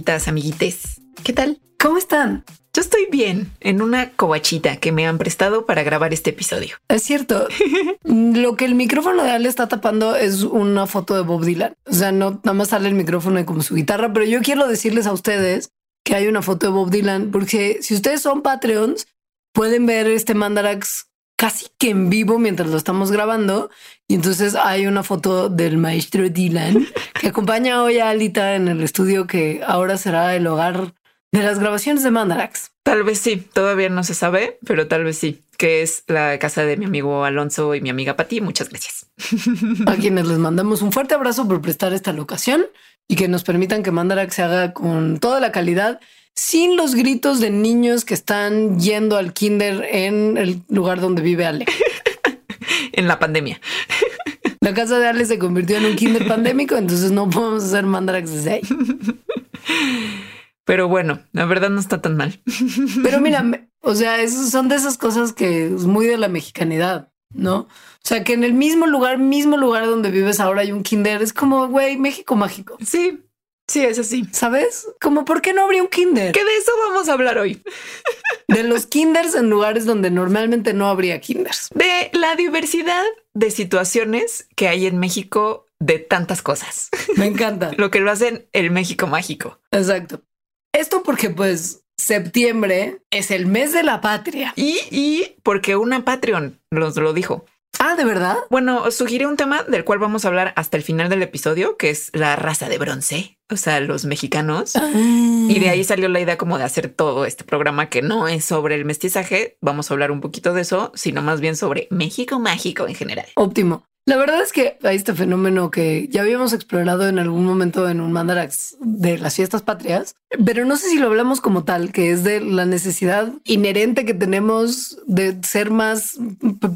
amiguitas, amiguites. ¿Qué tal? ¿Cómo están? Yo estoy bien en una cobachita que me han prestado para grabar este episodio. Es cierto. Lo que el micrófono de Ale está tapando es una foto de Bob Dylan. O sea, no nada más sale el micrófono y como su guitarra, pero yo quiero decirles a ustedes que hay una foto de Bob Dylan porque si ustedes son Patreons pueden ver este Mandarax casi que en vivo mientras lo estamos grabando. Y entonces hay una foto del maestro Dylan que acompaña hoy a Alita en el estudio que ahora será el hogar de las grabaciones de Mandarax. Tal vez sí, todavía no se sabe, pero tal vez sí, que es la casa de mi amigo Alonso y mi amiga Pati. Muchas gracias. A quienes les mandamos un fuerte abrazo por prestar esta locación y que nos permitan que Mandarax se haga con toda la calidad sin los gritos de niños que están yendo al kinder en el lugar donde vive Ale. en la pandemia. La casa de Ale se convirtió en un kinder pandémico, entonces no podemos hacer mandarax desde ahí. Pero bueno, la verdad no está tan mal. Pero mira, o sea, son de esas cosas que es muy de la mexicanidad, ¿no? O sea, que en el mismo lugar, mismo lugar donde vives ahora hay un kinder. Es como, güey, México mágico. Sí, Sí, es así. ¿Sabes? Como por qué no habría un kinder. Que de eso vamos a hablar hoy. De los kinders en lugares donde normalmente no habría kinders. De la diversidad de situaciones que hay en México de tantas cosas. Me encanta. lo que lo hacen el México mágico. Exacto. Esto porque pues septiembre es el mes de la patria. Y, y porque una Patreon nos lo dijo. Ah, ¿de verdad? Bueno, sugiere un tema del cual vamos a hablar hasta el final del episodio, que es la raza de bronce, o sea, los mexicanos. Y de ahí salió la idea como de hacer todo este programa que no es sobre el mestizaje. Vamos a hablar un poquito de eso, sino más bien sobre México mágico en general. Óptimo. La verdad es que hay este fenómeno que ya habíamos explorado en algún momento en un mandarax de las fiestas patrias, pero no sé si lo hablamos como tal, que es de la necesidad inherente que tenemos de ser más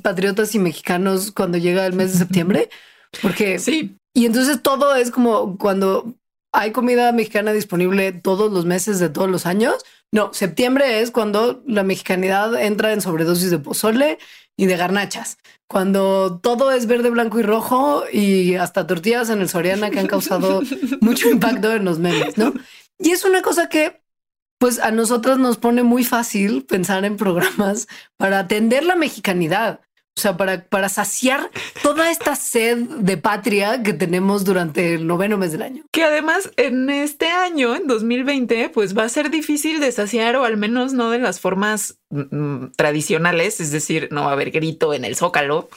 patriotas y mexicanos cuando llega el mes de septiembre, porque sí. Y entonces todo es como cuando hay comida mexicana disponible todos los meses de todos los años. No, septiembre es cuando la mexicanidad entra en sobredosis de pozole y de garnachas. Cuando todo es verde, blanco y rojo y hasta tortillas en el Soriana que han causado mucho impacto en los memes, ¿no? Y es una cosa que pues a nosotros nos pone muy fácil pensar en programas para atender la mexicanidad. O sea, para, para saciar toda esta sed de patria que tenemos durante el noveno mes del año. Que además en este año, en 2020, pues va a ser difícil de saciar o al menos no de las formas tradicionales, es decir, no va a haber grito en el zócalo.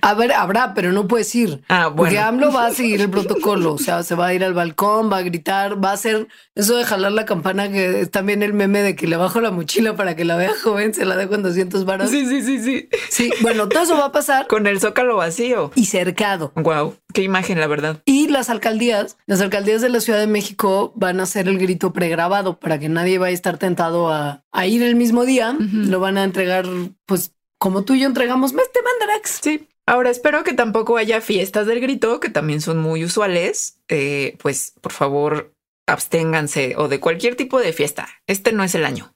A ver, habrá, pero no puedes ir. Ah, bueno. Porque AMLO va a seguir el protocolo, o sea, se va a ir al balcón, va a gritar, va a hacer eso de jalar la campana, que es también el meme de que le bajo la mochila para que la vea joven, se la dejo en 200 varos. Sí, sí, sí, sí. Sí, bueno, todo eso va a pasar. Con el zócalo vacío. Y cercado. Wow, qué imagen, la verdad. Y las alcaldías, las alcaldías de la Ciudad de México van a hacer el grito pregrabado para que nadie vaya a estar tentado a, a ir el mismo día. Lo van a entregar, pues, como tú y yo entregamos mes de Mandarax. Sí. Ahora espero que tampoco haya fiestas del grito, que también son muy usuales. Eh, pues por favor, absténganse o de cualquier tipo de fiesta. Este no es el año.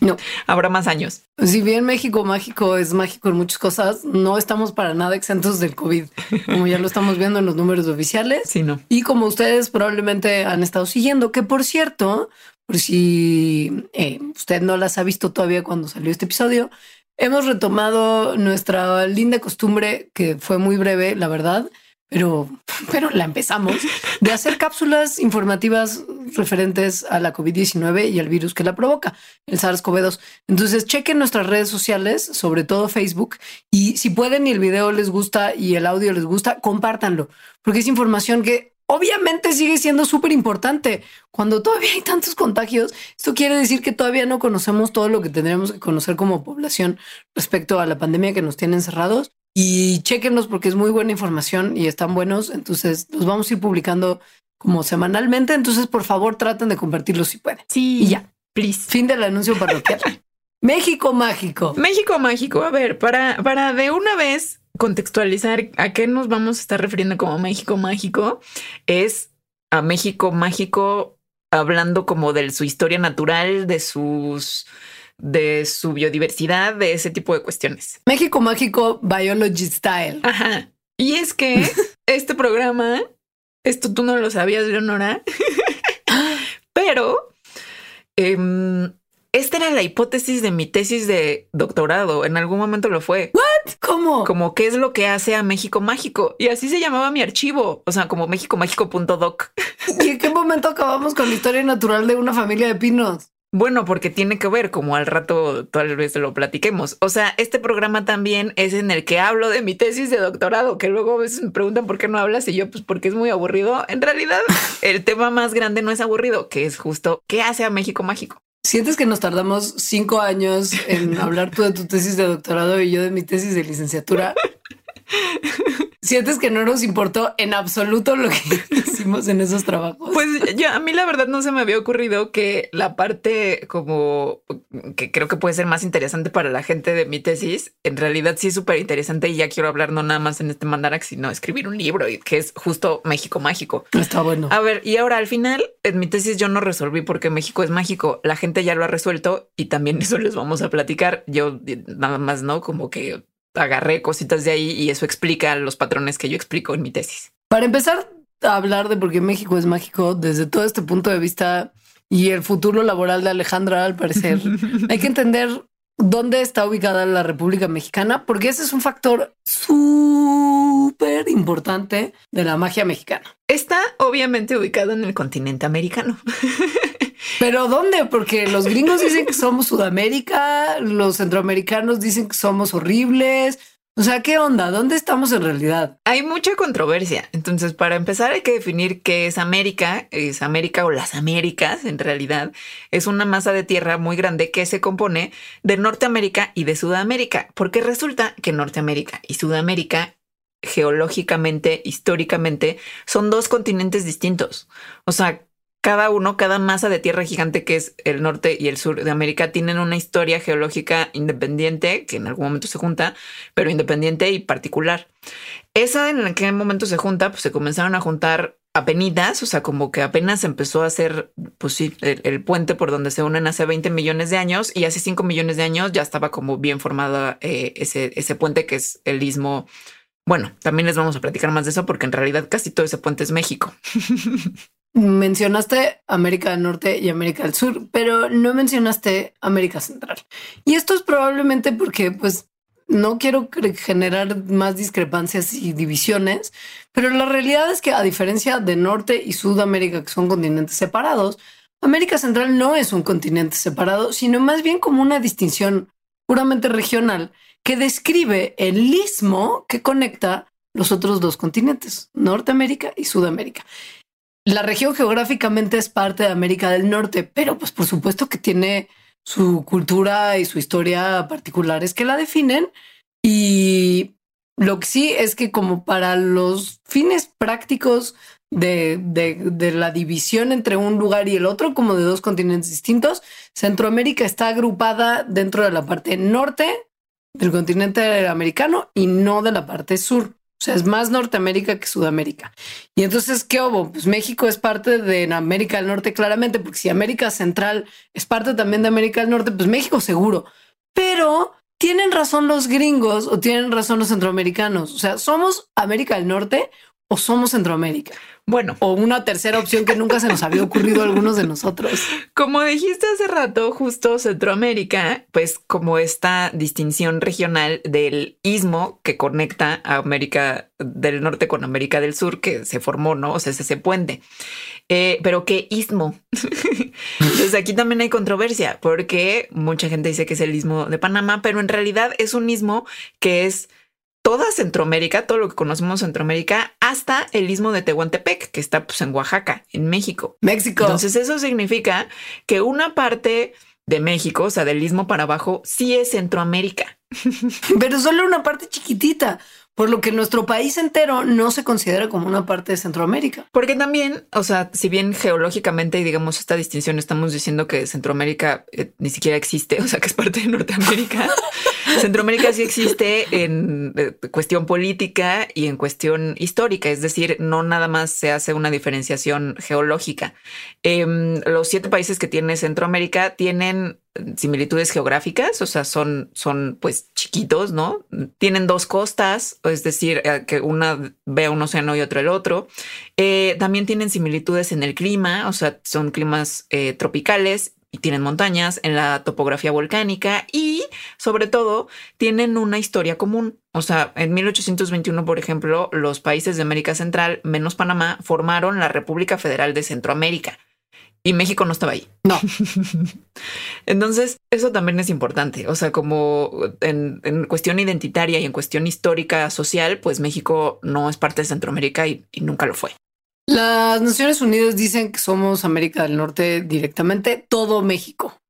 No. Habrá más años. Si bien México mágico es mágico en muchas cosas, no estamos para nada exentos del COVID, como ya lo estamos viendo en los números oficiales. Sí, no. Y como ustedes probablemente han estado siguiendo, que por cierto, por si eh, usted no las ha visto todavía cuando salió este episodio, hemos retomado nuestra linda costumbre que fue muy breve, la verdad, pero, pero la empezamos de hacer cápsulas informativas referentes a la COVID-19 y al virus que la provoca, el SARS-CoV-2. Entonces, chequen nuestras redes sociales, sobre todo Facebook, y si pueden y el video les gusta y el audio les gusta, compártanlo, porque es información que obviamente sigue siendo súper importante. Cuando todavía hay tantos contagios, esto quiere decir que todavía no conocemos todo lo que tendríamos que conocer como población respecto a la pandemia que nos tiene encerrados. Y chequenos porque es muy buena información y están buenos. Entonces los vamos a ir publicando como semanalmente. Entonces, por favor, traten de compartirlo si pueden. Sí. Y ya. Please. Fin del anuncio parroquial. México mágico. México mágico. A ver, para, para de una vez contextualizar a qué nos vamos a estar refiriendo como México mágico, es a México mágico hablando como de su historia natural, de sus de su biodiversidad, de ese tipo de cuestiones. México mágico biology style. Ajá. Y es que este programa, esto tú no lo sabías, Leonora. Pero em, esta era la hipótesis de mi tesis de doctorado. En algún momento lo fue. ¿What? ¿Cómo? Como qué es lo que hace a México mágico. Y así se llamaba mi archivo. O sea, como méxicomágico.doc. ¿Y en qué momento acabamos con la historia natural de una familia de pinos? Bueno, porque tiene que ver, como al rato tal vez lo platiquemos. O sea, este programa también es en el que hablo de mi tesis de doctorado, que luego a veces me preguntan por qué no hablas y yo, pues porque es muy aburrido. En realidad, el tema más grande no es aburrido, que es justo qué hace a México mágico. ¿Sientes que nos tardamos cinco años en hablar tú de tu tesis de doctorado y yo de mi tesis de licenciatura? ¿Sientes que no nos importó en absoluto lo que hicimos en esos trabajos? Pues yo, a mí la verdad no se me había ocurrido que la parte como que creo que puede ser más interesante para la gente de mi tesis, en realidad sí es súper interesante y ya quiero hablar no nada más en este mandarax, sino escribir un libro y que es justo México mágico. Está bueno. A ver, y ahora al final en mi tesis yo no resolví porque México es mágico. La gente ya lo ha resuelto y también eso les vamos a platicar. Yo nada más no como que agarré cositas de ahí y eso explica los patrones que yo explico en mi tesis. Para empezar a hablar de por qué México es mágico desde todo este punto de vista y el futuro laboral de Alejandra, al parecer, hay que entender dónde está ubicada la República Mexicana, porque ese es un factor súper importante de la magia mexicana. Está obviamente ubicado en el continente americano. Pero ¿dónde? Porque los gringos dicen que somos Sudamérica, los centroamericanos dicen que somos horribles. O sea, ¿qué onda? ¿Dónde estamos en realidad? Hay mucha controversia. Entonces, para empezar, hay que definir qué es América. Es América o las Américas, en realidad. Es una masa de tierra muy grande que se compone de Norteamérica y de Sudamérica, porque resulta que Norteamérica y Sudamérica geológicamente, históricamente, son dos continentes distintos. O sea, cada uno, cada masa de tierra gigante que es el norte y el sur de América tienen una historia geológica independiente, que en algún momento se junta, pero independiente y particular. Esa en qué momento se junta, pues se comenzaron a juntar apenas, o sea, como que apenas empezó a hacer, pues sí, el, puente por donde se unen hace 20 millones de años y hace 5 millones de años ya estaba como bien formada eh, ese, ese puente que es el istmo. Bueno, también les vamos a platicar más de eso porque en realidad casi todo ese puente es México. mencionaste América del Norte y América del Sur, pero no mencionaste América Central. Y esto es probablemente porque, pues, no quiero generar más discrepancias y divisiones, pero la realidad es que a diferencia de Norte y Sudamérica, que son continentes separados, América Central no es un continente separado, sino más bien como una distinción puramente regional que describe el istmo que conecta los otros dos continentes, Norteamérica y Sudamérica la región geográficamente es parte de América del Norte, pero pues por supuesto que tiene su cultura y su historia particulares que la definen. Y lo que sí es que como para los fines prácticos de, de, la división entre un lugar y el otro, como de dos continentes distintos, Centroamérica está agrupada dentro de la parte norte del continente americano y no de la parte sur. O sea, es más Norteamérica que Sudamérica. Y entonces, ¿qué hubo? Pues México es parte de América del Norte, claramente, porque si América Central es parte también de América del Norte, pues México seguro. Pero tienen razón los gringos o tienen razón los centroamericanos. O sea, somos América del Norte o somos Centroamérica. Bueno, o una tercera opción que nunca se nos había ocurrido a algunos de nosotros. Como dijiste hace rato, justo Centroamérica, pues como esta distinción regional del istmo que conecta a América del Norte con América del Sur, que se formó, ¿no? O sea, es ese puente. Eh, pero qué istmo. Entonces aquí también hay controversia porque mucha gente dice que es el istmo de Panamá, pero en realidad es un istmo que es toda Centroamérica, todo lo que conocemos Centroamérica, hasta el istmo de Tehuantepec, que está pues, en Oaxaca, en México. México. Entonces eso significa que una parte de México, o sea, del istmo para abajo, sí es Centroamérica. Pero solo una parte chiquitita por lo que nuestro país entero no se considera como una parte de Centroamérica. Porque también, o sea, si bien geológicamente y digamos esta distinción estamos diciendo que Centroamérica eh, ni siquiera existe, o sea, que es parte de Norteamérica, Centroamérica sí existe en eh, cuestión política y en cuestión histórica, es decir, no nada más se hace una diferenciación geológica. Em, los siete países que tiene Centroamérica tienen similitudes geográficas, o sea, son, son pues chiquitos, ¿no? Tienen dos costas, es decir, eh, que una vea un océano y otro el otro. Eh, también tienen similitudes en el clima, o sea, son climas tropicales y tienen montañas, en la topografía volcánica y sobre todo tienen una historia común. O sea, en 1821, por ejemplo, los países de América Central, menos Panamá, formaron la República Federal de Centroamérica y México no estaba ahí. No. Entonces, eso también es importante. O sea, como en, cuestión identitaria y en cuestión histórica social, pues México no es parte de Centroamérica y nunca lo fue. Las Naciones Unidas dicen que somos América del Norte directamente, todo México.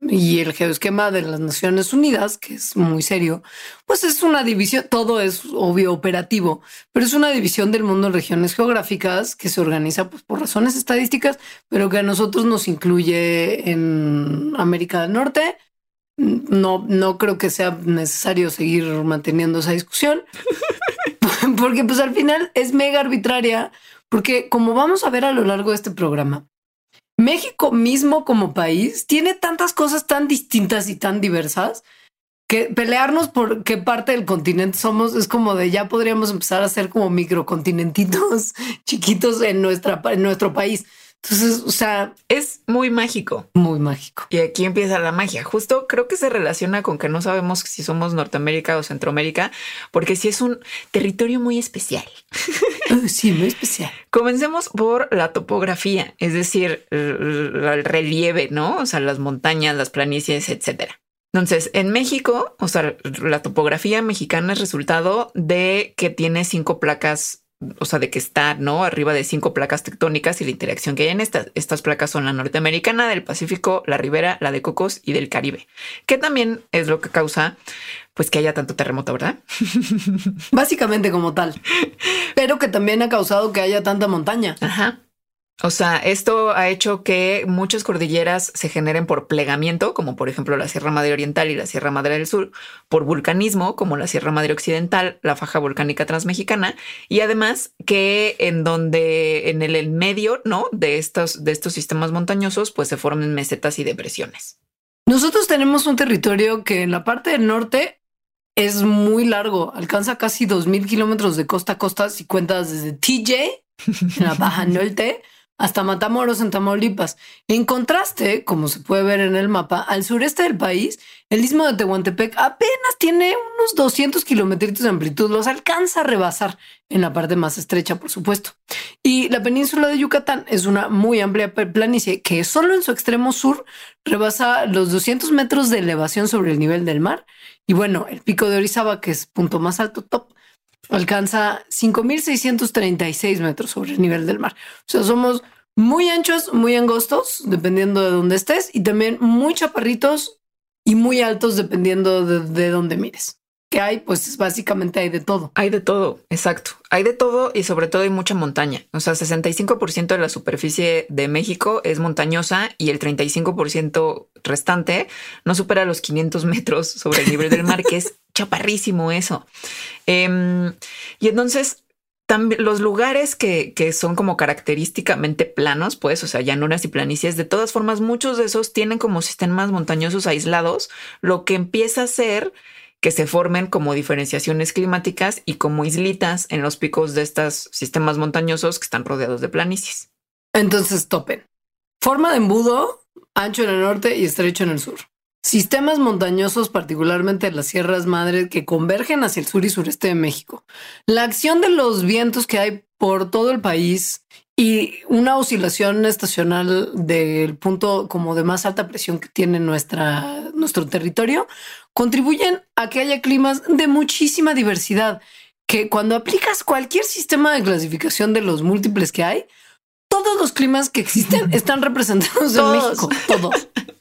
Y el geoesquema de las Naciones Unidas, que es muy serio, pues es una división, todo es obvio operativo, pero es una división del mundo en regiones geográficas que se organiza pues, por razones estadísticas, pero que a nosotros nos incluye en América del Norte. No, no creo que sea necesario seguir manteniendo esa discusión, porque pues al final es mega arbitraria, porque como vamos a ver a lo largo de este programa, México mismo como país tiene tantas cosas tan distintas y tan diversas que pelearnos por qué parte del continente somos es como de ya podríamos empezar a ser como microcontinentitos chiquitos en nuestra en nuestro país. Entonces, o sea, es muy mágico. Muy mágico. Y aquí empieza la magia. Justo creo que se relaciona con que no sabemos si somos Norteamérica o Centroamérica, porque sí es un territorio muy especial. sí, muy especial. Comencemos por la topografía, es decir, el relieve, ¿no? O sea, las montañas, las planicies, etcétera. Entonces, en México, o sea, la topografía mexicana es resultado de que tiene cinco placas o sea, de que está, ¿no? Arriba de cinco placas tectónicas y la interacción que hay en estas. Estas placas son la norteamericana, del Pacífico, la Ribera, la de Cocos y del Caribe, que también es lo que causa, pues, que haya tanto terremoto, ¿verdad? Básicamente como tal, pero que también ha causado que haya tanta montaña. Ajá. O sea, esto ha hecho que muchas cordilleras se generen por plegamiento, como por ejemplo la Sierra Madre Oriental y la Sierra Madre del Sur, por vulcanismo, como la Sierra Madre Occidental, la faja volcánica transmexicana, y además que en donde en el, medio, ¿no? De estos, de estos sistemas montañosos, pues se formen mesetas y depresiones. Nosotros tenemos un territorio que en la parte del norte es muy largo, alcanza casi 2.000 kilómetros de costa a costa si cuentas desde TJ, en la Baja Norte, hasta Matamoros en Tamaulipas. En contraste, como se puede ver en el mapa, al sureste del país, el istmo de Tehuantepec apenas tiene unos 200 kilómetros de amplitud, los alcanza a rebasar en la parte más estrecha, por supuesto. Y la península de Yucatán es una muy amplia planicie que solo en su extremo sur rebasa los 200 metros de elevación sobre el nivel del mar. Y bueno, el pico de Orizaba, que es punto más alto top, alcanza 5.636 metros sobre el nivel del mar. O sea, somos muy anchos, muy angostos, dependiendo de dónde estés, y también muy chaparritos y muy altos, dependiendo de, de dónde mires. ¿Qué hay? Pues básicamente hay de todo. Hay de todo, exacto. Hay de todo y sobre todo hay mucha montaña. O sea, 65% de la superficie de México es montañosa y el 35% restante no supera los 500 metros sobre el nivel del mar, que es chaparrísimo eso. Em, y entonces también los lugares que, que, son como característicamente planos, pues, o sea, llanuras y planicies, de todas formas, muchos de esos tienen como sistemas montañosos aislados, lo que empieza a ser que se formen como diferenciaciones climáticas y como islitas en los picos de estos sistemas montañosos que están rodeados de planicies. Entonces, topen. Forma de embudo, ancho en el norte y estrecho en el sur. Sistemas montañosos, particularmente las sierras madres, que convergen hacia el sur y sureste de México. La acción de los vientos que hay por todo el país y una oscilación estacional del punto como de más alta presión que tiene nuestra, nuestro territorio contribuyen a que haya climas de muchísima diversidad, que cuando aplicas cualquier sistema de clasificación de los múltiples que hay, todos los climas que existen están representados en México, todos.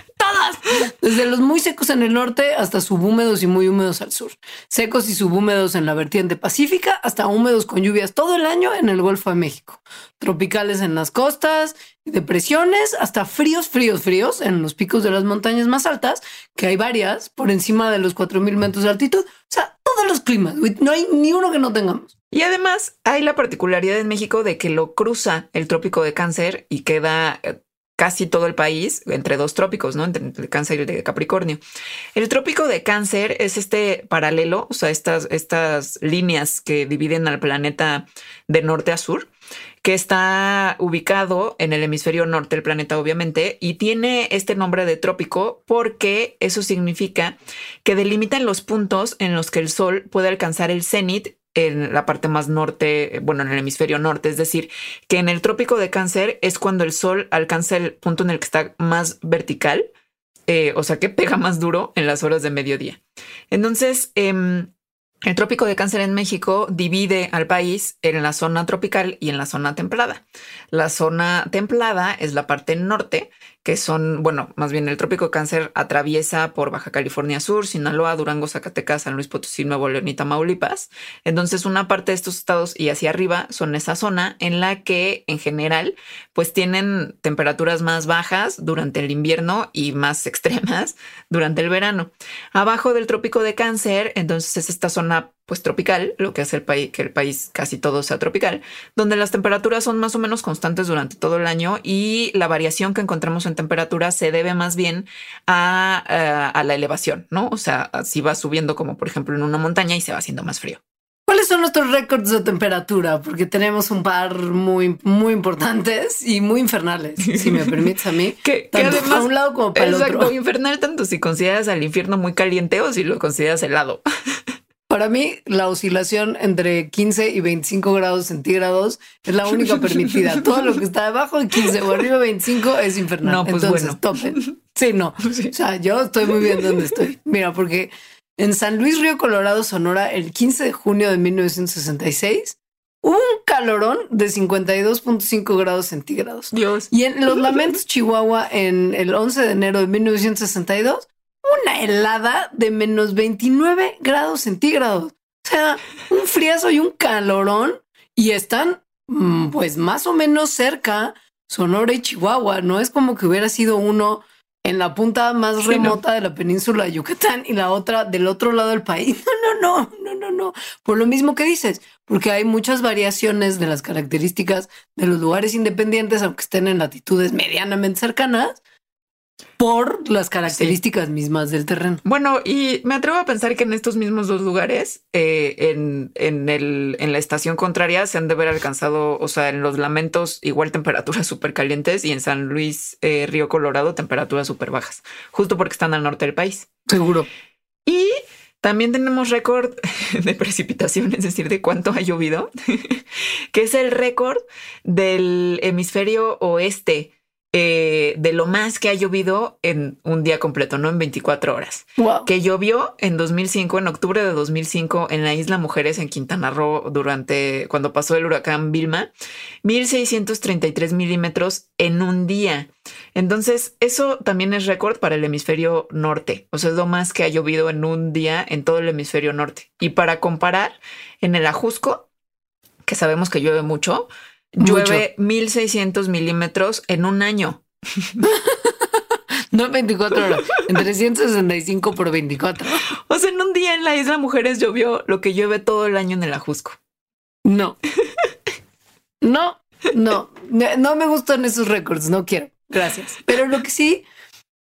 Desde los muy secos en el norte hasta subhúmedos y muy húmedos al sur. Secos y subhúmedos en la vertiente pacífica hasta húmedos con lluvias todo el año en el Golfo de México. Tropicales en las costas, depresiones hasta fríos, fríos, fríos en los picos de las montañas más altas, que hay varias por encima de los 4000 metros de altitud. O sea, todos los climas. No hay ni uno que no tengamos. Y además hay la particularidad en México de que lo cruza el trópico de cáncer y queda eh, casi todo el país entre dos trópicos, ¿no? Entre el cáncer y el de Capricornio. El trópico de cáncer es este paralelo, o sea, estas, estas líneas que dividen al planeta de norte a sur que está ubicado en el hemisferio norte del planeta, obviamente, y tiene este nombre de trópico porque eso significa que delimitan los puntos en los que el Sol puede alcanzar el cenit en la parte más norte, bueno, en el hemisferio norte, es decir, que en el trópico de cáncer es cuando el Sol alcanza el punto en el que está más vertical, eh, o sea, que pega más duro en las horas de mediodía. Entonces, eh, el trópico de cáncer en México divide al país en la zona tropical y en la zona templada. La zona templada es la parte norte, que son, bueno, más bien el trópico de cáncer atraviesa por Baja California Sur, Sinaloa, Durango, Zacatecas, San Luis Potosí, Nuevo León y Tamaulipas. Entonces, una parte de estos estados y hacia arriba son esa zona en la que en general pues tienen temperaturas más bajas durante el invierno y más extremas durante el verano. Abajo del trópico de cáncer, entonces es esta zona pues tropical, lo que hace el país que el país casi todo sea tropical, donde las temperaturas son más o menos constantes durante todo el año y la variación que encontramos en temperatura se debe más bien a, eh, a la elevación, ¿no? O sea, si va subiendo como por ejemplo en una montaña y se va haciendo más frío. ¿Cuáles son nuestros récords de temperatura? Porque tenemos un par muy, muy importantes y muy infernales, si me permites a mí. que, además, a un lado como para el otro. infernal tanto si consideras al infierno muy caliente o si lo consideras helado. Para mí, la oscilación entre 15 y 25 grados centígrados es la única permitida. Todo lo que está debajo de 15 o arriba de 25 es infernal. No, pues Entonces, bueno. topen. Sí, no. O sea, yo estoy muy bien donde estoy. Mira, porque en San Luis Río Colorado, Sonora, el 15 de junio de 1966, hubo un calorón de 52.5 grados centígrados. Dios. Y en Los Lamentos, Chihuahua, en el 11 de enero de 1962, una helada de menos 29 grados centígrados. O sea, un friazo y un calorón y están mm, pues más o menos cerca Sonora y Chihuahua. No es como que hubiera sido uno en la punta más remota de la península de Yucatán y la otra del otro lado del país. No, no, no, no, no, no. Por lo mismo que dices, porque hay muchas variaciones de las características de los lugares independientes, aunque estén en latitudes medianamente cercanas por las características mismas del terreno. Bueno, y me atrevo a pensar que en estos mismos dos lugares, eh, en, en, el, en la estación contraria, se han de haber alcanzado, o sea, en los lamentos, igual temperaturas súper calientes y en San Luis, eh, Río Colorado, temperaturas súper bajas, justo porque están al norte del país. Seguro. Y también tenemos récord de precipitación, es decir, de cuánto ha llovido, que es el récord del hemisferio oeste eh, de lo más que ha llovido en un día completo, no en 24 horas. Que llovió en 2005, en octubre de 2005, en la isla Mujeres en Quintana Roo, durante cuando pasó el huracán Vilma, 1633 milímetros en un día. Entonces, eso también es récord para el hemisferio norte. O sea, es lo más que ha llovido en un día en todo el hemisferio norte. Y para comparar, en el Ajusco, que sabemos que llueve mucho, llueve 1600 milímetros en un año. No en 24 horas, en 365 por 24. O sea, en un día en la isla Mujeres llovió lo que llueve todo el año en el Ajusco. No. No, no, no me gustan esos récords, no quiero. Gracias. Pero lo que sí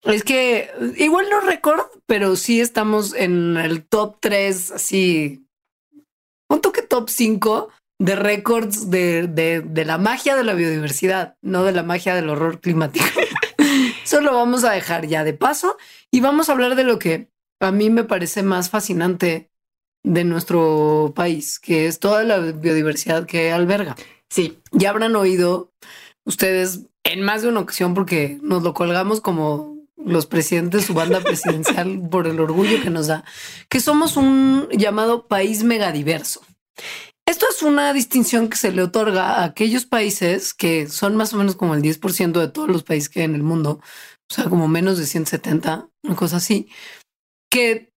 es que igual no récord, pero sí estamos en el top 3, así, un toque top 5 de récords de, de, la magia de la biodiversidad, no de la magia del horror climático. Eso lo vamos a dejar ya de paso y vamos a hablar de lo que a mí me parece más fascinante de nuestro país, que es toda la biodiversidad que alberga. Sí, ya habrán oído ustedes en más de una ocasión porque nos lo colgamos como los presidentes de su banda presidencial por el orgullo que nos da, que somos un llamado país megadiverso. Esto es una distinción que se le otorga a aquellos países que son más o menos como el 10% de todos los países que hay en el mundo, o sea, como menos de 170, una cosa así, que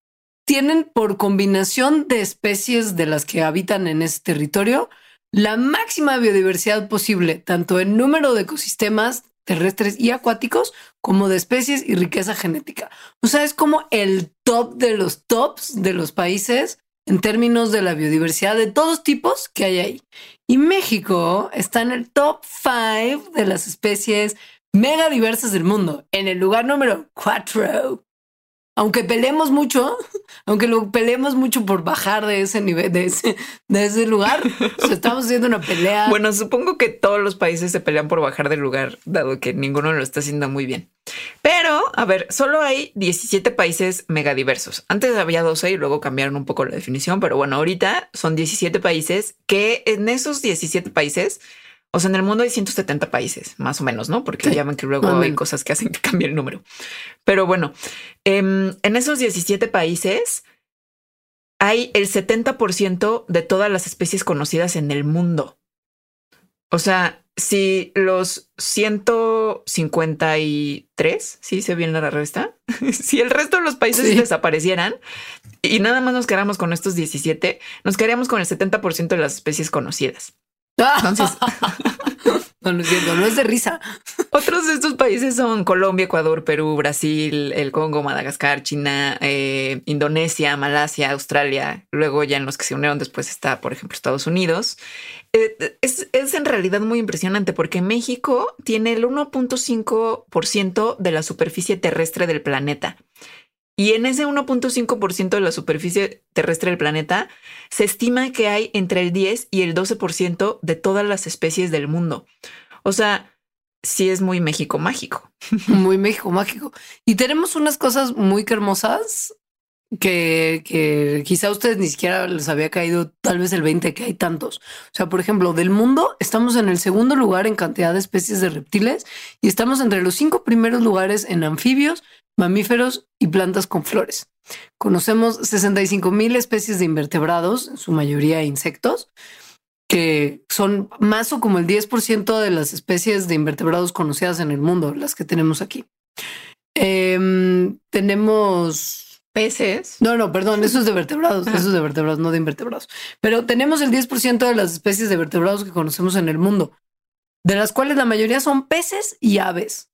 tienen por combinación de especies de las que habitan en ese territorio la máxima biodiversidad posible, tanto en número de ecosistemas terrestres y acuáticos como de especies y riqueza genética. O sea, es como el top de los tops de los países en términos de la biodiversidad de todos tipos que hay ahí. Y México está en el top 5 de las especies mega diversas del mundo. En el lugar número cuatro aunque peleemos mucho, aunque lo peleemos mucho por bajar de ese nivel, de ese, lugar, estamos haciendo una pelea. Bueno, supongo que todos los países se pelean por bajar del lugar, dado que ninguno lo está haciendo muy bien. Pero, a ver, solo hay 17 países megadiversos. Antes había 12 y luego cambiaron un poco la definición, pero bueno, ahorita son 17 países que en esos 17 países o sea, en el mundo hay 170 países, más o menos, ¿no? Porque ya ven que luego hay cosas que hacen que cambie el número. Pero bueno, em, en esos 17 países hay el 70% de todas las especies conocidas en el mundo. O sea, si los 153, sí se viene la resta, si el resto de los países desaparecieran y nada más nos quedáramos con estos 17, nos quedaríamos con el 70% de las especies conocidas. Entonces, no, es de risa. Otros de estos países son Colombia, Ecuador, Perú, Brasil, el Congo, Madagascar, China, eh, Indonesia, Malasia, Australia. Luego ya en los que se unieron después está, por ejemplo, Estados Unidos. Eh, es, es en realidad muy impresionante porque México tiene el 1.5% de la superficie terrestre del planeta. Y en ese 1.5% de la superficie terrestre del planeta, se estima que hay entre el 10 y el 12% de todas las especies del mundo. O sea, sí es muy México mágico. Muy México mágico. Y tenemos unas cosas muy hermosas que, que quizá a ustedes ni siquiera les había caído tal vez el 20 que hay tantos. O sea, por ejemplo, del mundo estamos en el segundo lugar en cantidad de especies de reptiles y estamos entre los cinco primeros lugares en anfibios, mamíferos y plantas con flores. Conocemos 65 mil especies de invertebrados, en su mayoría insectos, que son más o como el 10% de las especies de invertebrados conocidas en el mundo, las que tenemos aquí. Em, tenemos peces. No, no, perdón, eso es de vertebrados, eso es de vertebrados, no de invertebrados. Pero tenemos el 10% de las especies de vertebrados que conocemos en el mundo, de las cuales la mayoría son peces y aves.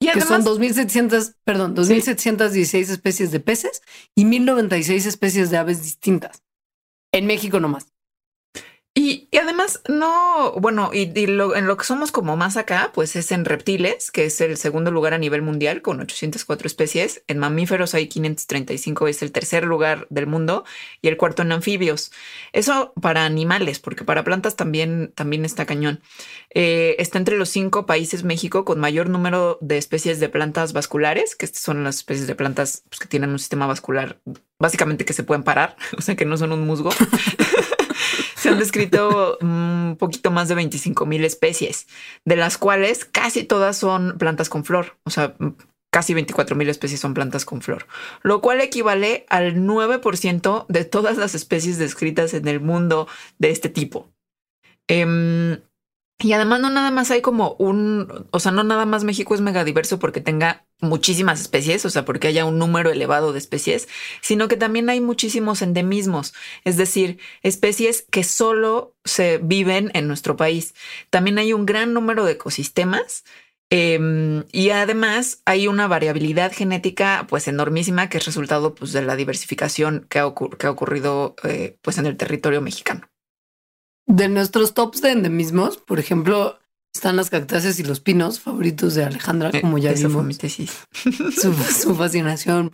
Y que son 2.700, perdón, 2.716 especies de peces y 1.096 especies de aves distintas. En México nomás. Y, además, no, bueno, y, en lo que somos como más acá, pues es en reptiles, que es el segundo lugar a nivel mundial con 804 especies. En mamíferos hay 535, es el tercer lugar del mundo y el cuarto en anfibios. Eso para animales, porque para plantas también, también está cañón. Eh, está entre los cinco países México con mayor número de especies de plantas vasculares, que son las especies de plantas pues, que tienen un sistema vascular básicamente que se pueden parar, o sea que no son un musgo. han descrito un poquito más de 25 mil especies, de las cuales casi todas son plantas con flor. O sea, casi 24 mil especies son plantas con flor, lo cual equivale al 9% de todas las especies descritas en el mundo de este tipo. Em, y además no nada más hay como un, o sea, no nada más México es megadiverso porque tenga muchísimas especies, o sea, porque haya un número elevado de especies, sino que también hay muchísimos endemismos, es decir, especies que solo se viven en nuestro país. También hay un gran número de ecosistemas em, y además hay una variabilidad genética pues enormísima que es resultado pues de la diversificación que ha, ocurrido eh, pues en el territorio mexicano. De nuestros tops de endemismos, por ejemplo, están las cactáceas y los pinos favoritos de Alejandra, eh, como ya vimos. Su, su, fascinación.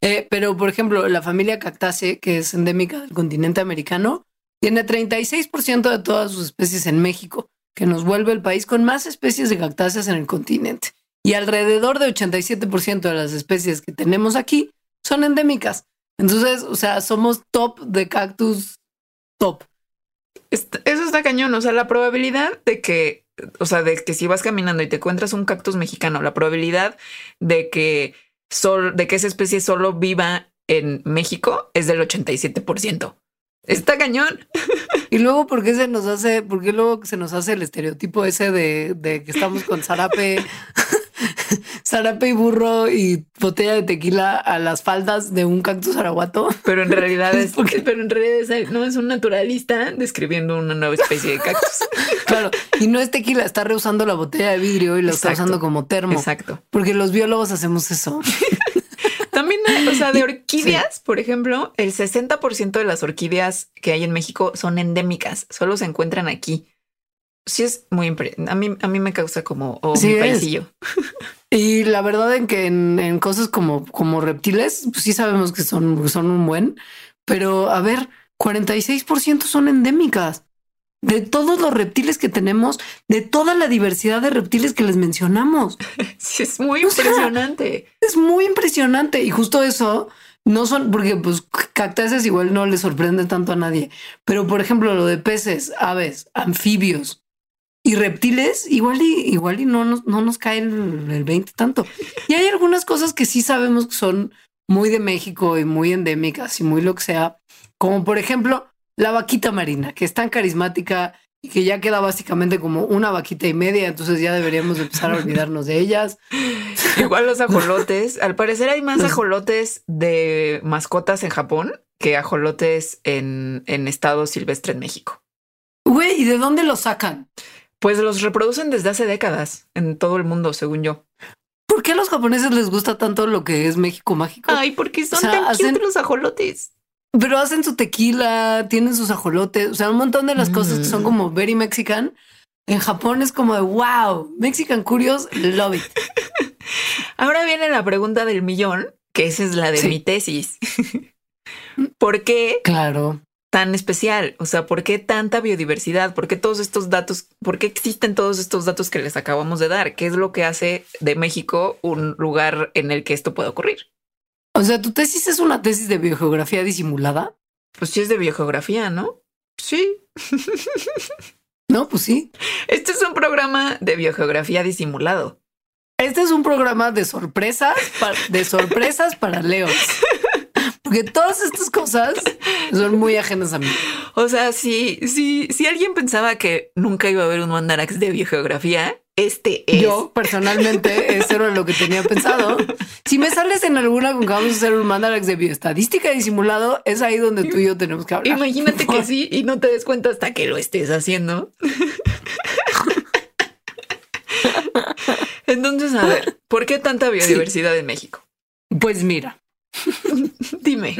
Eh, pero, por ejemplo, la familia cactácea, que es endémica del continente americano, tiene 36% de todas sus especies en México, que nos vuelve el país con más especies de cactáceas en el continente. Y alrededor de 87% de las especies que tenemos aquí son endémicas. Entonces, o sea, somos top de cactus top eso está cañón. O sea, la probabilidad de que, o sea, de que si vas caminando y te encuentras un cactus mexicano, la probabilidad de que, sol, de que esa especie solo viva en México es del 87%. Está cañón. Y luego, ¿por qué se nos hace, por qué luego se nos hace el estereotipo ese de, de que estamos con zarape zarape y burro y botella de tequila a las faldas de un cactus araguato. Pero en realidad es, porque, pero en realidad no es un naturalista describiendo una nueva especie de cactus. claro, y no es tequila, está reusando la botella de vidrio y lo está usando como termo. Exacto. Porque los biólogos hacemos eso. También, o sea, de orquídeas, por ejemplo, el 60% de las orquídeas que hay en México son endémicas, solo se encuentran aquí. Sí es muy a mí a mí me causa como oh, sí mi paisillo. Y la verdad en que en, cosas como como reptiles, pues sí sabemos que son son un buen, pero a ver, 46% son endémicas de todos los reptiles que tenemos, de toda la diversidad de reptiles que les mencionamos. Sí, es muy impresionante. es muy impresionante. Y justo eso no son, porque pues cactáceas igual no le sorprende tanto a nadie. Pero por ejemplo, lo de peces, aves, anfibios y reptiles, igual y igual y no nos, no nos cae el, el 20 tanto. Y hay algunas cosas que sí sabemos que son muy de México y muy endémicas y muy lo que sea, como por ejemplo la vaquita marina, que es tan carismática y que ya queda básicamente como una vaquita y media, entonces ya deberíamos empezar a olvidarnos de ellas. Igual los ajolotes. Al parecer hay más ajolotes de mascotas en Japón que ajolotes en, en estado silvestre en México. Güey, ¿y de dónde los sacan? Pues los reproducen desde hace décadas en todo el mundo, según yo. ¿Por qué a los japoneses les gusta tanto lo que es México mágico? Ay, porque son tan cute los ajolotes. Pero hacen su tequila, tienen sus ajolotes, o sea, un montón de las cosas que son mm. como very Mexican. En Japón es como de wow, Mexican Curious, love it. Ahora viene la pregunta del millón, que esa es la de mi tesis. ¿Por qué? Claro. Tan especial, o sea, ¿por qué tanta biodiversidad? ¿Por qué todos estos datos? ¿Por qué existen todos estos datos que les acabamos de dar? ¿Qué es lo que hace de México un lugar en el que esto pueda ocurrir? O sea, tu tesis es una tesis de biogeografía disimulada. Pues sí es de biogeografía, ¿no? Sí. no, pues sí. Este es un programa de biogeografía disimulado. Este es un programa de sorpresas, de sorpresas para leos. Porque todas estas cosas son muy ajenas a mí. O sea, si, si, si alguien pensaba que nunca iba a haber un mandarax de biogeografía, este es. Yo personalmente, eso era lo que tenía pensado. Si me sales en alguna con que vamos a hacer un mandarax de bioestadística disimulado, es ahí donde tú y yo tenemos que hablar. Imagínate que sí y no te des cuenta hasta que lo estés haciendo. Entonces, a ver, ¿por qué tanta biodiversidad en México? Pues mira, dime.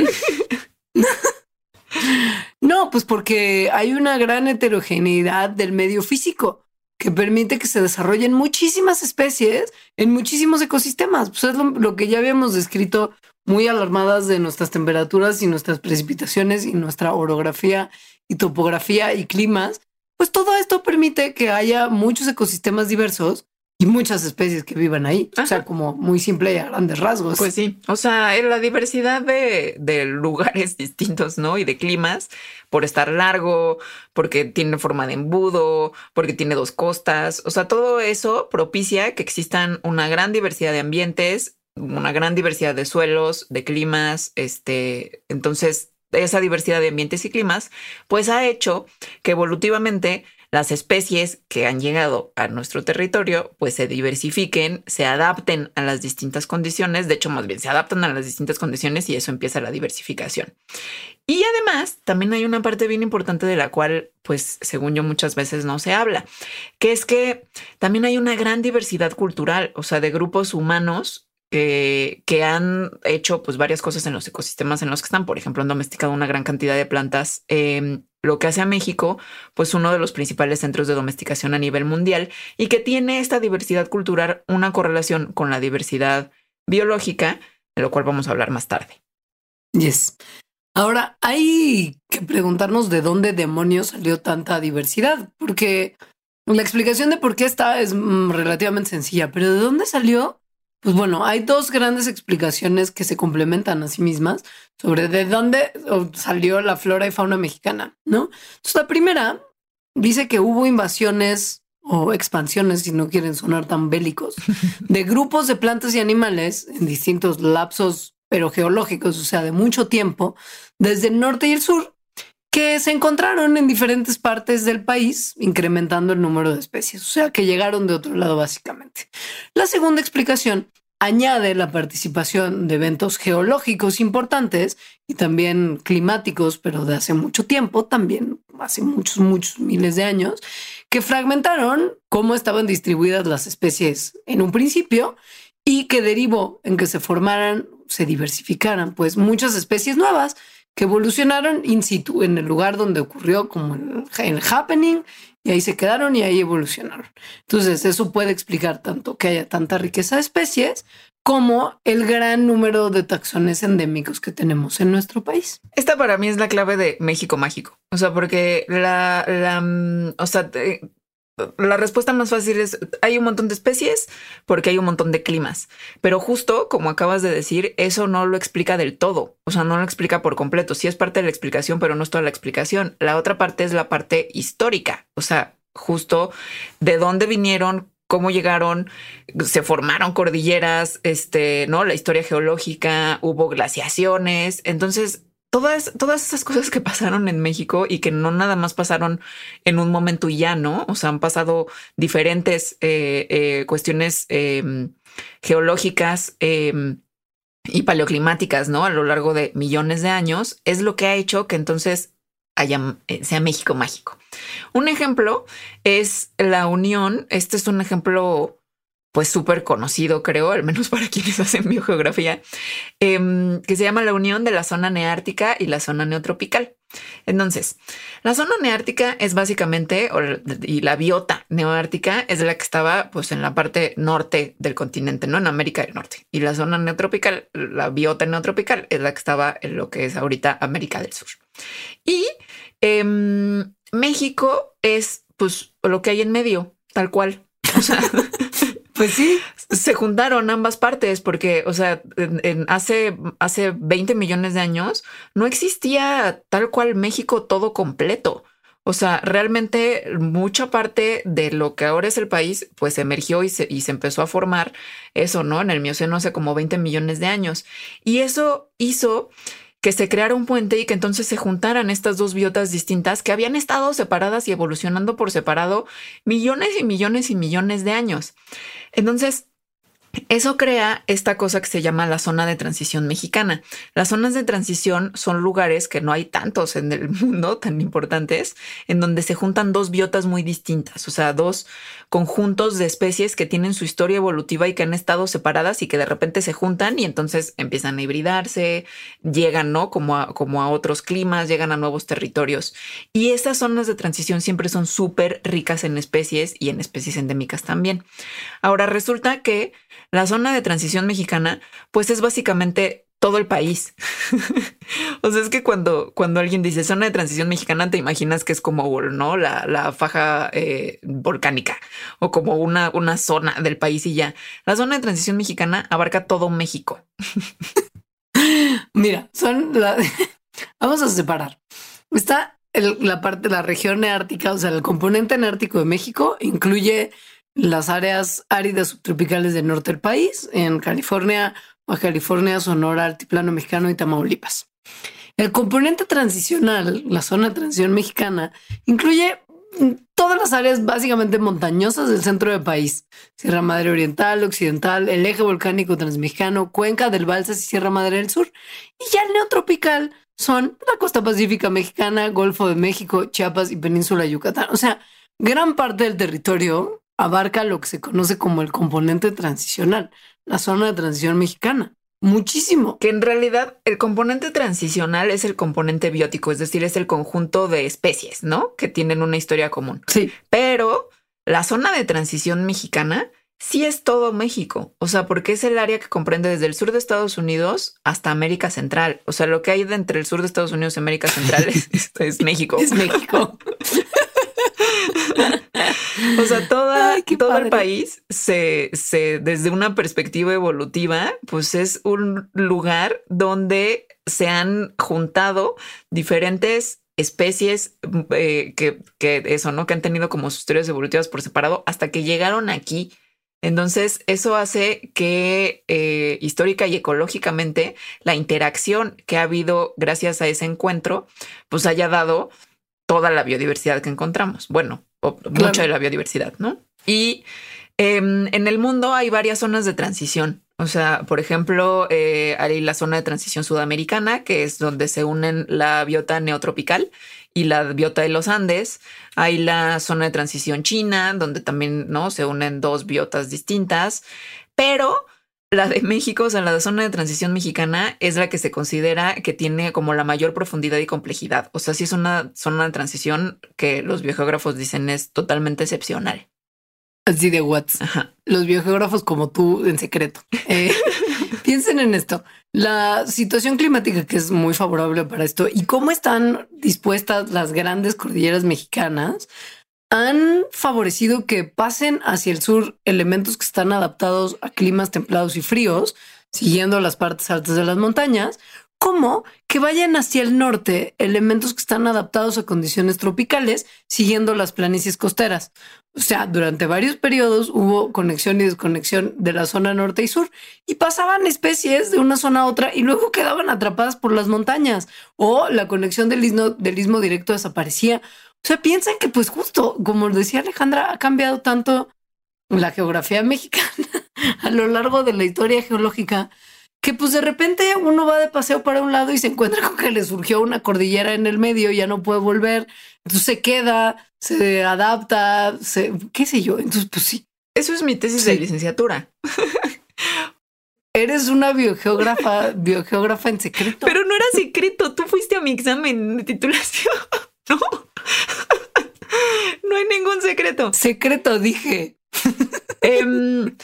No, pues porque hay una gran heterogeneidad del medio físico que permite que se desarrollen muchísimas especies en muchísimos ecosistemas. Pues es lo, que ya habíamos descrito muy alarmadas de nuestras temperaturas y nuestras precipitaciones y nuestra orografía y topografía y climas. Pues todo esto permite que haya muchos ecosistemas diversos y muchas especies que vivan ahí. O sea, como muy simple y a grandes rasgos. Pues sí. O sea, la diversidad de, de, lugares distintos, ¿no? Y de climas, por estar largo, porque tiene forma de embudo, porque tiene dos costas. O sea, todo eso propicia que existan una gran diversidad de ambientes, una gran diversidad de suelos, de climas. Este, entonces, esa diversidad de ambientes y climas, pues ha hecho que evolutivamente las especies que han llegado a nuestro territorio pues se diversifiquen, se adapten a las distintas condiciones, de hecho más bien se adaptan a las distintas condiciones y eso empieza la diversificación. Y además también hay una parte bien importante de la cual pues según yo muchas veces no se habla, que es que también hay una gran diversidad cultural, o sea, de grupos humanos que han hecho pues varias cosas en los ecosistemas en los que están. Por ejemplo, han domesticado una gran cantidad de plantas, em, lo que hace a México pues uno de los principales centros de domesticación a nivel mundial y que tiene esta diversidad cultural una correlación con la diversidad biológica, de lo cual vamos a hablar más tarde. Yes. Ahora hay que preguntarnos de dónde demonios salió tanta diversidad, porque la explicación de por qué está es mm, relativamente sencilla, pero ¿de dónde salió? Pues bueno, hay dos grandes explicaciones que se complementan a sí mismas sobre de dónde salió la flora y fauna mexicana, ¿no? Entonces, la primera dice que hubo invasiones o expansiones, si no quieren sonar tan bélicos, de grupos de plantas y animales en distintos lapsos, pero geológicos, o sea, de mucho tiempo, desde el norte y el sur, que se encontraron en diferentes partes del país, incrementando el número de especies, o sea, que llegaron de otro lado básicamente. La segunda explicación añade la participación de eventos geológicos importantes y también climáticos, pero de hace mucho tiempo, también hace muchos, muchos miles de años, que fragmentaron cómo estaban distribuidas las especies en un principio y que derivó en que se formaran, se diversificaran, pues muchas especies nuevas que evolucionaron in situ, en el lugar donde ocurrió como el, el happening, y ahí se quedaron y ahí evolucionaron. Entonces, eso puede explicar tanto que haya tanta riqueza de especies como el gran número de taxones endémicos que tenemos en nuestro país. Esta para mí es la clave de México mágico. O sea, porque la, la mm, o sea, la respuesta más fácil es hay un montón de especies porque hay un montón de climas, pero justo como acabas de decir, eso no lo explica del todo, o sea, no lo explica por completo. Sí es parte de la explicación, pero no es toda la explicación. La otra parte es la parte histórica, o sea, justo de dónde vinieron, cómo llegaron, se formaron cordilleras, este, no, la historia geológica, hubo glaciaciones, entonces todas, todas esas cosas que pasaron en México y que no nada más pasaron en un momento y ya, ¿no? O sea, han pasado diferentes eh, eh, cuestiones em, geológicas em, y paleoclimáticas, ¿no? A lo largo de millones de años, es lo que ha hecho que entonces haya, eh, sea México mágico. Un ejemplo es la unión. Este es un ejemplo pues súper conocido, creo, al menos para quienes hacen biogeografía, em, que se llama la unión de la zona neártica y la zona neotropical. Entonces, la zona neártica es básicamente, y la biota neoártica es la que estaba pues en la parte norte del continente, no en América del Norte. Y la zona neotropical, la biota neotropical es la que estaba en lo que es ahorita América del Sur. Y em, México es pues lo que hay en medio, tal cual. O sea, Pues sí. Se juntaron ambas partes porque, o sea, hace, hace 20 millones de años no existía tal cual México todo completo. O sea, realmente mucha parte de lo que ahora es el país, pues emergió y se, y se empezó a formar eso, ¿no? En el Mioceno hace como 20 millones de años. Y eso hizo que se creara un puente y que entonces se juntaran estas dos biotas distintas que habían estado separadas y evolucionando por separado millones y millones y millones de años. Entonces, eso crea esta cosa que se llama la zona de transición mexicana. Las zonas de transición son lugares que no hay tantos en el mundo tan importantes, en donde se juntan dos biotas muy distintas, o sea, dos conjuntos de especies que tienen su historia evolutiva y que han estado separadas y que de repente se juntan y entonces empiezan a hibridarse, llegan, ¿no? Como a, otros climas, llegan a nuevos territorios. Y esas zonas de transición siempre son súper ricas en especies y en especies endémicas también. Ahora resulta que la zona de transición mexicana, pues es básicamente todo el país. o sea, es que cuando, cuando alguien dice zona de transición mexicana, te imaginas que es como ¿no? la, la faja eh, volcánica o como una, una zona del país y ya. La zona de transición mexicana abarca todo México. Mira, son la... Vamos a separar. Está la parte la región neártica, o sea, el componente neártico de México incluye las áreas áridas subtropicales del norte del país, en California, Baja California, Sonora, Altiplano Mexicano y Tamaulipas. El componente transicional, la zona de transición mexicana, incluye todas las áreas básicamente montañosas del centro del país. Sierra Madre Oriental, Occidental, el eje volcánico transmexicano, Cuenca del Balsas y Sierra Madre del Sur. Y ya el neotropical son la costa pacífica mexicana, Golfo de México, Chiapas y Península Yucatán. O sea, gran parte del territorio abarca lo que se conoce como el componente transicional, la zona de transición mexicana. Muchísimo. Que en realidad el componente transicional es el componente biótico, es decir, es el conjunto de especies, ¿no? Que tienen una historia común. Sí. Pero la zona de transición mexicana sí es todo México. O sea, porque es el área que comprende desde el sur de Estados Unidos hasta América Central. O sea, lo que hay entre el sur de Estados Unidos y América Central es, es México. Es México. o sea, toda, todo el país se, se, desde una perspectiva evolutiva, pues es un lugar donde se han juntado diferentes especies eh, que, que eso, ¿no? Que han tenido como sus historias evolutivas por separado hasta que llegaron aquí. Entonces, eso hace que eh, histórica y ecológicamente la interacción que ha habido gracias a ese encuentro, pues haya dado toda la biodiversidad que encontramos. Bueno, mucha de la biodiversidad, ¿no? Y em, en el mundo hay varias zonas de transición. O sea, por ejemplo, eh, hay la zona de transición sudamericana, que es donde se unen la biota neotropical y la biota de los Andes. Hay la zona de transición china, donde también ¿no? se unen dos biotas distintas. Pero la de México, o sea, la zona de transición mexicana es la que se considera que tiene como la mayor profundidad y complejidad. O sea, sí es una zona de transición que los biogeógrafos dicen es totalmente excepcional. Así de Watts. Los biogeógrafos como tú en secreto. Eh, piensen en esto. La situación climática que es muy favorable para esto y cómo están dispuestas las grandes cordilleras mexicanas han favorecido que pasen hacia el sur elementos que están adaptados a climas templados y fríos, siguiendo las partes altas de las montañas, como que vayan hacia el norte elementos que están adaptados a condiciones tropicales, siguiendo las planicies costeras. O sea, durante varios periodos hubo conexión y desconexión de la zona norte y sur y pasaban especies de una zona a otra y luego quedaban atrapadas por las montañas o la conexión del istmo, del istmo directo desaparecía. O sea, piensan que pues justo, como decía Alejandra, ha cambiado tanto la geografía mexicana a lo largo de la historia geológica que pues de repente uno va de paseo para un lado y se encuentra con que le surgió una cordillera en el medio, ya no puede volver, entonces se queda, se adapta, se, qué sé yo, entonces pues sí. Eso es mi tesis de licenciatura. Eres una biogeógrafa, biogeógrafa en secreto. Pero no era secreto, tú fuiste a mi examen de titulación, ¿no? no hay ningún secreto. Secreto, dije. Em,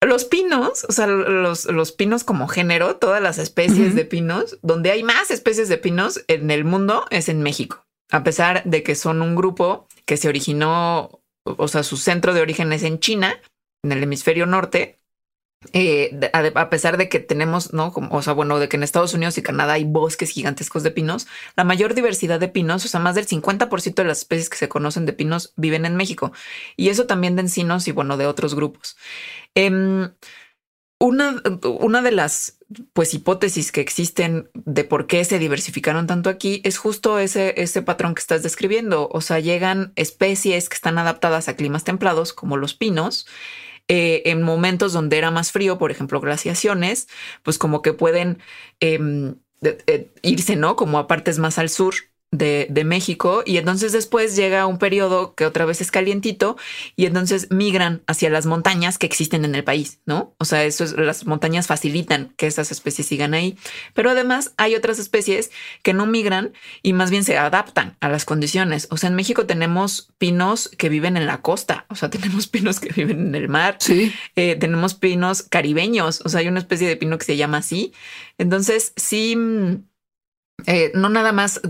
los pinos, o sea, los, los, pinos como género, todas las especies de pinos, donde hay más especies de pinos en el mundo es en México, a pesar de que son un grupo que se originó, o sea, su centro de origen es en China, en el hemisferio norte, eh, a, pesar de que tenemos, ¿no? Como, o sea, bueno, de que en Estados Unidos y Canadá hay bosques gigantescos de pinos, la mayor diversidad de pinos, o sea, más del 50% de las especies que se conocen de pinos viven en México. Y eso también de encinos y, bueno, de otros grupos. Em, una, de las pues hipótesis que existen de por qué se diversificaron tanto aquí es justo ese, ese patrón que estás describiendo. O sea, llegan especies que están adaptadas a climas templados, como los pinos, eh, en momentos donde era más frío, por ejemplo, glaciaciones, pues como que pueden em, irse, ¿no? Como a partes más al sur de, México y entonces después llega un periodo que otra vez es calientito y entonces migran hacia las montañas que existen en el país, ¿no? O sea, eso es, las montañas facilitan que estas especies sigan ahí, pero además hay otras especies que no migran y más bien se adaptan a las condiciones. O sea, en México tenemos pinos que viven en la costa, o sea, tenemos pinos que viven en el mar, sí. Eh, tenemos pinos caribeños, o sea, hay una especie de pino que se llama así. Entonces, sí mm, eh, no nada más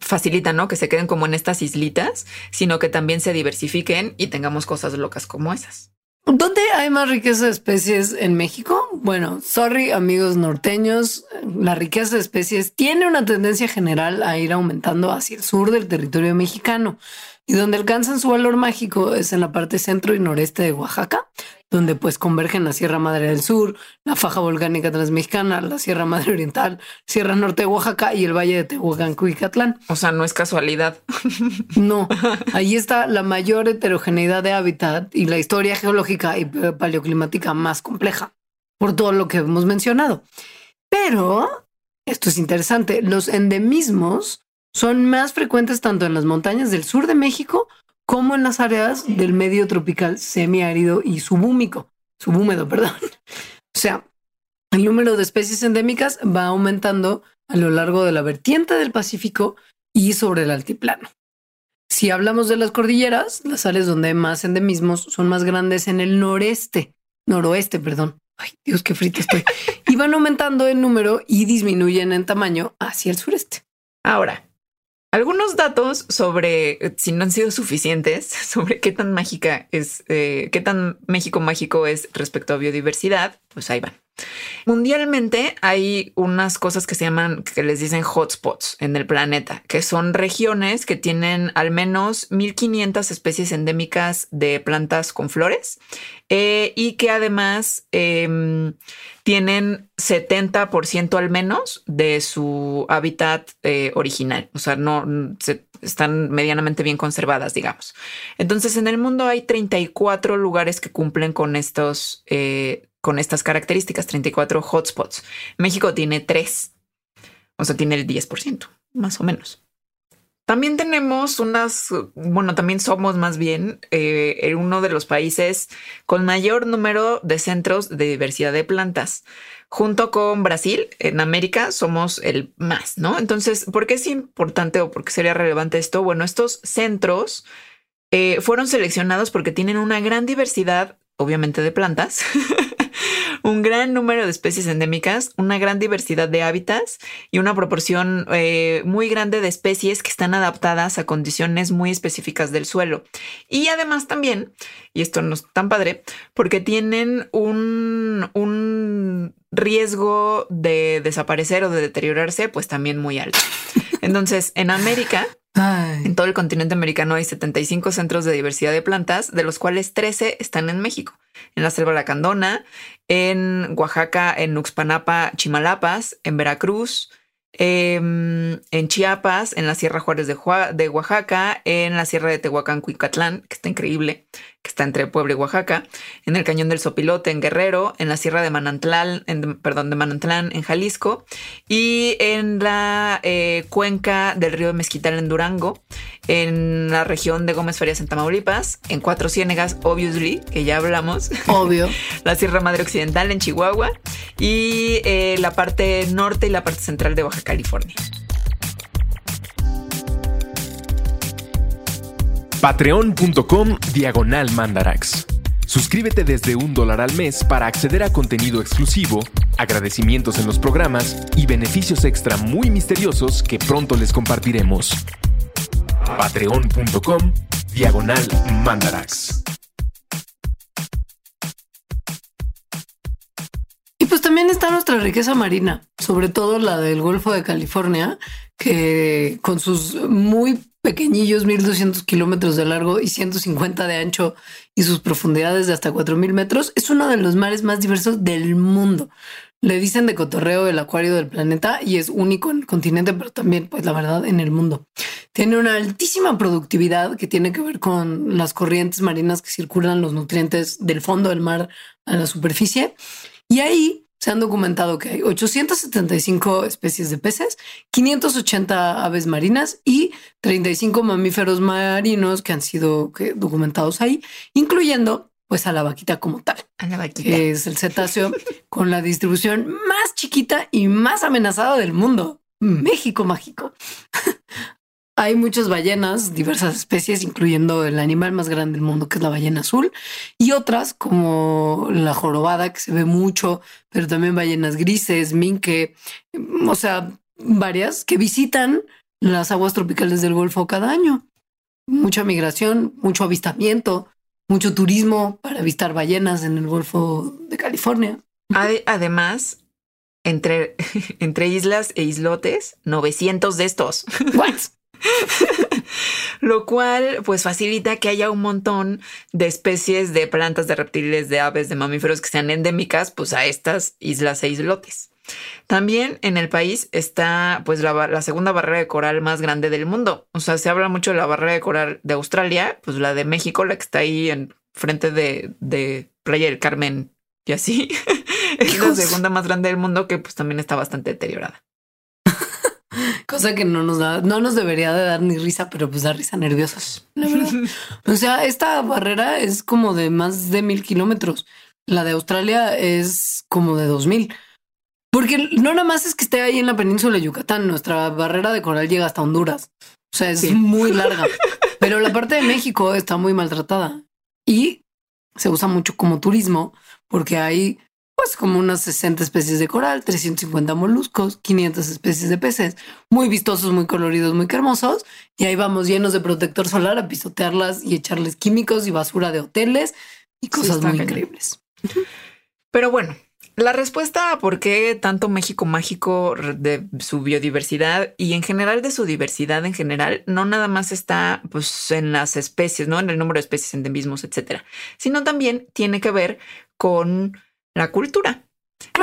facilita, ¿no? Que se queden como en estas islitas, sino que también se diversifiquen y tengamos cosas locas como esas. ¿Dónde hay más riqueza de especies en México? Bueno, sorry amigos norteños, la riqueza de especies tiene una tendencia general a ir aumentando hacia el sur del territorio mexicano y donde alcanzan su valor mágico es en la parte centro y noreste de Oaxaca, donde pues convergen la Sierra Madre del Sur, la faja volcánica transmexicana, la Sierra Madre Oriental, Sierra Norte de Oaxaca y el Valle de Tehuacán, y O sea, no es casualidad. No, ahí está la mayor heterogeneidad de hábitat y la historia geológica y paleoclimática más compleja, por todo lo que hemos mencionado. Pero, esto es interesante, los endemismos son más frecuentes tanto en las montañas del sur de México como en las áreas del medio tropical semiárido y subhúmico, subhúmedo, perdón. O sea, el número de especies endémicas va aumentando a lo largo de la vertiente del Pacífico y sobre el altiplano. Si hablamos de las cordilleras, las áreas donde hay más endemismos son más grandes en el noreste, noroeste, perdón. Ay, Dios, qué frito estoy. y van aumentando en número y disminuyen en tamaño hacia el sureste. Ahora, algunos datos sobre, eh, si no han sido suficientes, sobre qué tan mágica es, eh, qué tan México mágico es respecto a biodiversidad, pues ahí van. Mundialmente hay unas cosas que se llaman, que les dicen hotspots en el planeta, que son regiones que tienen al menos 1500 especies endémicas de plantas con flores eh, y que además em, tienen 70% al menos de su hábitat eh, original. O sea, no están medianamente bien conservadas, digamos. Entonces, en el mundo hay 34 lugares que cumplen con estos, eh, con estas características, 34 hotspots. México tiene tres, o sea, tiene el 10%, más o menos. También tenemos unas, bueno, también somos más bien eh, uno de los países con mayor número de centros de diversidad de plantas. Junto con Brasil, en América somos el más, ¿no? Entonces, ¿por qué es importante o por qué sería relevante esto? Bueno, estos centros eh, fueron seleccionados porque tienen una gran diversidad, obviamente, de plantas. un gran número de especies endémicas, una gran diversidad de hábitats y una proporción eh, muy grande de especies que están adaptadas a condiciones muy específicas del suelo. Y además también, y esto no es tan padre, porque tienen un, un riesgo de desaparecer o de deteriorarse, pues también muy alto. Entonces, en América, en todo el continente americano hay 75 centros de diversidad de plantas, de los cuales 13 están en México, en la selva lacandona, en Oaxaca, en Uxpanapa, Chimalapas, en Veracruz, em, en Chiapas, en la Sierra Juárez de, de, Oaxaca, en la Sierra de Tehuacán, Cuicatlán, que está increíble, que está entre Puebla y Oaxaca, en el Cañón del Sopilote, en Guerrero, en la Sierra de Manantlán, en, perdón, de Manantlán, en Jalisco, y en la eh, cuenca del río de Mezquital, en Durango, en la región de Gómez Farias en Tamaulipas, en Cuatro Ciénegas, obviously, que ya hablamos. Obvio. la Sierra Madre Occidental en Chihuahua y eh, la parte norte y la parte central de Baja California. Patreon.com Diagonal Mandarax. Suscríbete desde un dólar al mes para acceder a contenido exclusivo, agradecimientos en los programas y beneficios extra muy misteriosos que pronto les compartiremos patreon.com diagonal mandarax. Y pues también está nuestra riqueza marina, sobre todo la del Golfo de California, que con sus muy pequeñillos, 1200 kilómetros de largo y 150 de ancho y sus profundidades de hasta 4000 metros, es uno de los mares más diversos del mundo. Le dicen de cotorreo el acuario del planeta y es único en el continente, pero también, pues la verdad, en el mundo. Tiene una altísima productividad que tiene que ver con las corrientes marinas que circulan los nutrientes del fondo del mar a la superficie. Y ahí se han documentado que hay 875 especies de peces, 580 aves marinas y 35 mamíferos marinos que han sido documentados ahí, incluyendo pues a la vaquita como tal. A la vaquita. es el cetáceo con la distribución más chiquita y más amenazada del mundo. México mágico. Hay muchas ballenas, diversas especies, incluyendo el animal más grande del mundo, que es la ballena azul, y otras como la jorobada, que se ve mucho, pero también ballenas grises, minke, o sea, varias que visitan las aguas tropicales del Golfo cada año. Mucha migración, mucho avistamiento, mucho turismo para avistar ballenas en el Golfo de California. Además, entre, entre islas e islotes, 900 de estos. Lo cual pues facilita que haya un montón de especies de plantas, de reptiles, de aves, de mamíferos que sean endémicas pues a estas islas e islotes. También en el país está pues la, segunda barrera de coral más grande del mundo. O sea, se habla mucho de la barrera de coral de Australia, pues la de México, la que está ahí en frente de, de Playa del Carmen y así. es la segunda más grande del mundo que pues también está bastante deteriorada. Cosa que no nos da, no nos debería de dar ni risa, pero pues da risa nerviosos, la verdad. o sea, esta barrera es como de más de mil kilómetros. La de Australia es como de dos mil. Porque no nada más es que esté ahí en la península de Yucatán, nuestra barrera de coral llega hasta Honduras. O sea, es muy larga. Pero la parte de México está muy maltratada y se usa mucho como turismo porque hay pues como unas 60 especies de coral, 350 moluscos, 500 especies de peces, muy vistosos, muy coloridos, muy hermosos. Y ahí vamos llenos de protector solar a pisotearlas y echarles químicos y basura de hoteles y cosas muy increíbles. Pero bueno, la respuesta a por qué tanto México mágico de su biodiversidad y en general de su diversidad en general no nada más está pues en las especies, no en el número de especies, endemismos, etcétera, sino también tiene que ver con la cultura.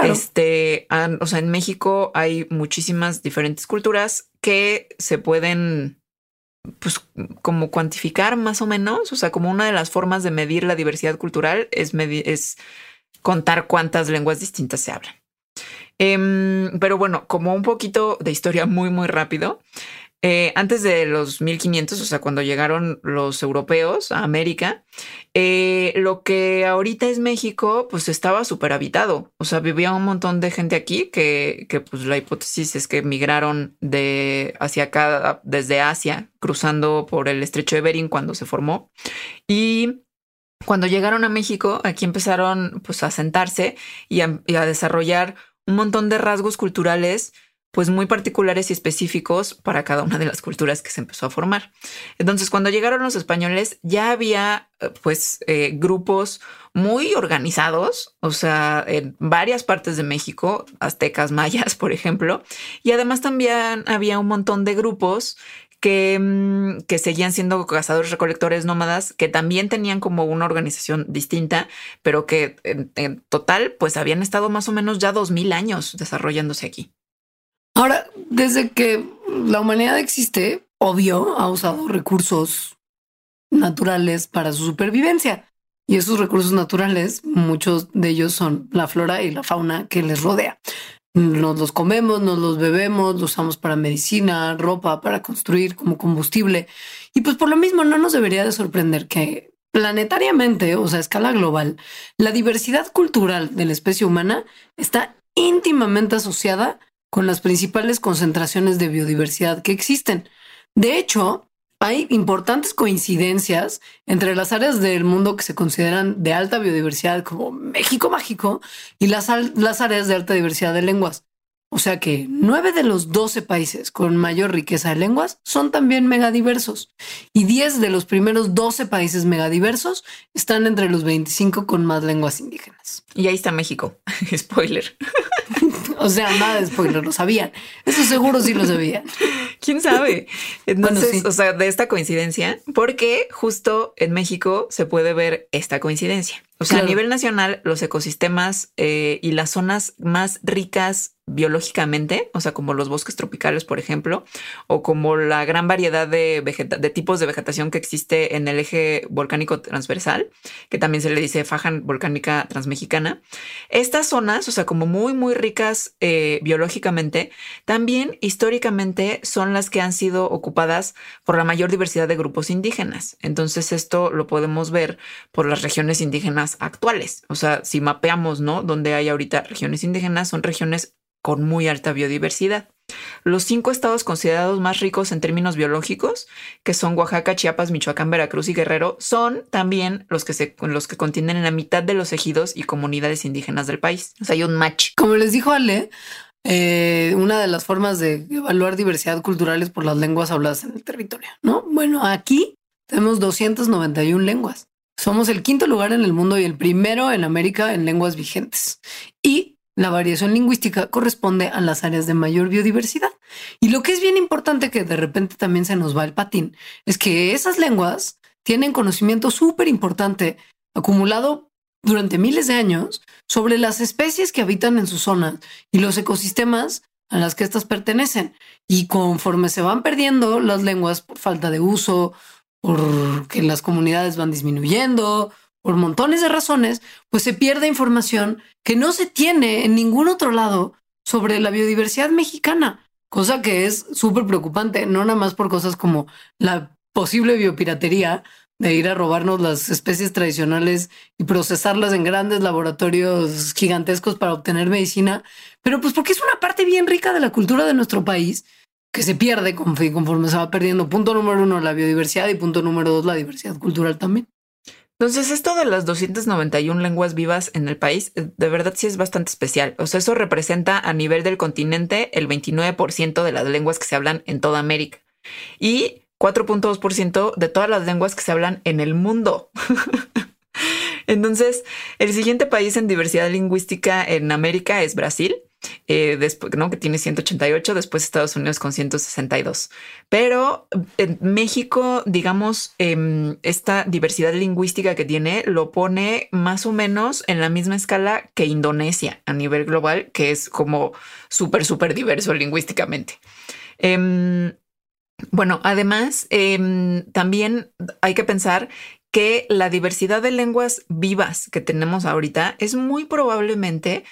Este, o sea, en México hay muchísimas diferentes culturas que se pueden pues como cuantificar más o menos, o sea, como una de las formas de medir la diversidad cultural es, es contar cuántas lenguas distintas se hablan. Em, pero bueno, como un poquito de historia muy, muy rápido. Eh, antes de los 1500, o sea, cuando llegaron los europeos a América, eh, lo que ahorita es México, pues estaba súper habitado. O sea, vivía un montón de gente aquí que, que, pues la hipótesis es que migraron de hacia acá, desde Asia, cruzando por el estrecho de Bering cuando se formó. Y cuando llegaron a México, aquí empezaron pues a sentarse y a, y a desarrollar un montón de rasgos culturales pues muy particulares y específicos para cada una de las culturas que se empezó a formar. Entonces, cuando llegaron los españoles, ya había eh, pues eh, grupos muy organizados, o sea, en varias partes de México, aztecas, mayas, por ejemplo, y además también había un montón de grupos que, mm, que, seguían siendo cazadores recolectores nómadas, que también tenían como una organización distinta, pero que en, en total pues habían estado más o menos ya dos mil años desarrollándose aquí. Ahora, desde que la humanidad existe, obvio, ha usado recursos naturales para su supervivencia. Y esos recursos naturales, muchos de ellos son la flora y la fauna que les rodea. Nos los comemos, nos los bebemos, los usamos para medicina, ropa, para construir como combustible. Y pues por lo mismo no nos debería de sorprender que planetariamente, o sea, a escala global, la diversidad cultural de la especie humana está íntimamente asociada con las principales concentraciones de biodiversidad que existen. De hecho, hay importantes coincidencias entre las áreas del mundo que se consideran de alta biodiversidad como México mágico y las, las áreas de alta diversidad de lenguas. O sea que nueve de los 12 países con mayor riqueza de lenguas son también megadiversos y 10 de los primeros 12 países megadiversos están entre los 25 con más lenguas indígenas. Y ahí está México. Spoiler. o sea, nada de spoiler, lo sabían. Eso seguro sí lo sabían. ¿Quién sabe? Entonces, o sea, de esta coincidencia, porque justo en México se puede ver esta coincidencia. O sea, claro. a nivel nacional, los ecosistemas eh, y las zonas más ricas biológicamente, o sea, como los bosques tropicales, por ejemplo, o como la gran variedad de, de tipos de vegetación que existe en el eje volcánico transversal, que también se le dice faja volcánica transmexicana. Estas zonas, o sea, como muy, muy ricas eh, biológicamente, también históricamente son las que han sido ocupadas por la mayor diversidad de grupos indígenas. Entonces, esto lo podemos ver por las regiones indígenas actuales. O sea, si mapeamos, ¿no? Donde hay ahorita regiones indígenas, son regiones con muy alta biodiversidad. Los cinco estados considerados más ricos en términos biológicos, que son Oaxaca, Chiapas, Michoacán, Veracruz y Guerrero, son también los que, se, los que contienen la mitad de los ejidos y comunidades indígenas del país. O sea, hay un match. Como les dijo Ale, eh, una de las formas de evaluar diversidad cultural es por las lenguas habladas en el territorio, ¿no? Bueno, aquí tenemos 291 lenguas. Somos el quinto lugar en el mundo y el primero en América en lenguas vigentes. Y la variación lingüística corresponde a las áreas de mayor biodiversidad. Y lo que es bien importante que de repente también se nos va el patín es que esas lenguas tienen conocimiento súper importante acumulado durante miles de años sobre las especies que habitan en su zona y los ecosistemas a las que éstas pertenecen. Y conforme se van perdiendo las lenguas por falta de uso, porque las comunidades van disminuyendo, por montones de razones, pues se pierde información que no se tiene en ningún otro lado sobre la biodiversidad mexicana, cosa que es súper preocupante, no nada más por cosas como la posible biopiratería de ir a robarnos las especies tradicionales y procesarlas en grandes laboratorios gigantescos para obtener medicina, pero pues porque es una parte bien rica de la cultura de nuestro país que se pierde conforme se va perdiendo. Punto número uno, la biodiversidad y punto número dos, la diversidad cultural también. Entonces, esto de las 291 lenguas vivas en el país, eh, de verdad sí es bastante especial. O sea, eso representa a nivel del continente el 29% de las lenguas que se hablan en toda América y 4.2% de todas las lenguas que se hablan en el mundo. Entonces, el siguiente país en diversidad lingüística en América es Brasil eh, después, que tiene 188, después Estados Unidos con 162. Pero México, digamos, eh, esta diversidad lingüística que tiene lo pone más o menos en la misma escala que Indonesia a nivel global, que es como súper, súper diverso lingüísticamente. Eh, bueno, además, em, también hay que pensar que la diversidad de lenguas vivas que tenemos ahorita es muy probablemente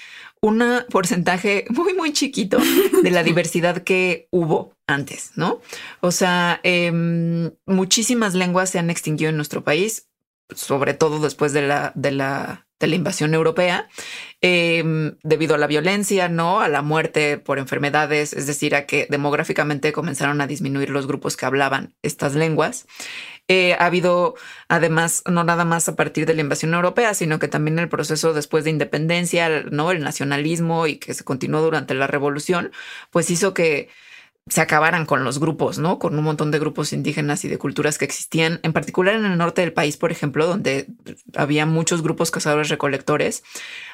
un porcentaje muy, muy chiquito de la diversidad que hubo antes, ¿no? O sea, em, muchísimas lenguas se han extinguido en nuestro país, sobre todo después de la, de la, de la invasión europea, em, debido a la violencia, ¿no? A la muerte por enfermedades, es decir, a que demográficamente comenzaron a disminuir los grupos que hablaban estas lenguas. Eh, ha habido, además, no nada más a partir de la invasión europea, sino que también el proceso después de independencia, ¿no? El nacionalismo y que se continuó durante la revolución, pues hizo que se acabaran con los grupos, ¿no? Con un montón de grupos indígenas y de culturas que existían, en particular en el norte del país, por ejemplo, donde había muchos grupos cazadores recolectores,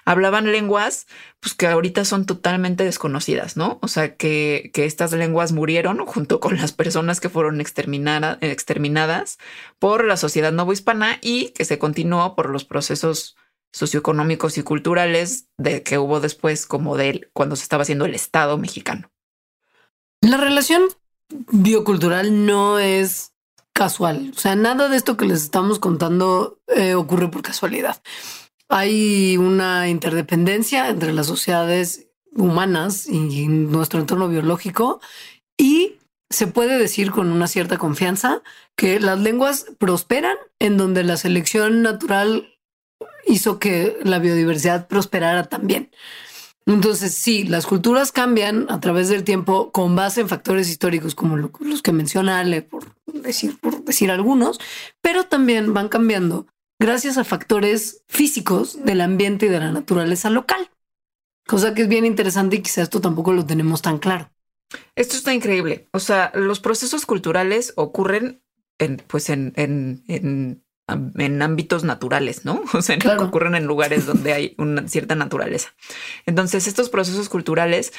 hablaban lenguas pues que ahorita son totalmente desconocidas, ¿no? O sea, que, que estas lenguas murieron junto con las personas que fueron exterminadas por la sociedad novohispana y que se continuó por los procesos socioeconómicos y culturales de que hubo después como de cuando se estaba haciendo el Estado mexicano. La relación biocultural no es casual. O sea, nada de esto que les estamos contando eh, ocurre por casualidad. Hay una interdependencia entre las sociedades humanas y nuestro entorno biológico y se puede decir con una cierta confianza que las lenguas prosperan en donde la selección natural hizo que la biodiversidad prosperara también. Entonces, sí, las culturas cambian a través del tiempo con base en factores históricos como los que menciona Ale, por decir, por decir algunos, pero también van cambiando gracias a factores físicos del ambiente y de la naturaleza local. Cosa que es bien interesante y quizás esto tampoco lo tenemos tan claro. Esto está increíble. O sea, los procesos culturales ocurren en, pues en, en en ámbitos naturales, ¿no? O sea, que ocurren en lugares donde hay una cierta naturaleza. Entonces, estos procesos culturales,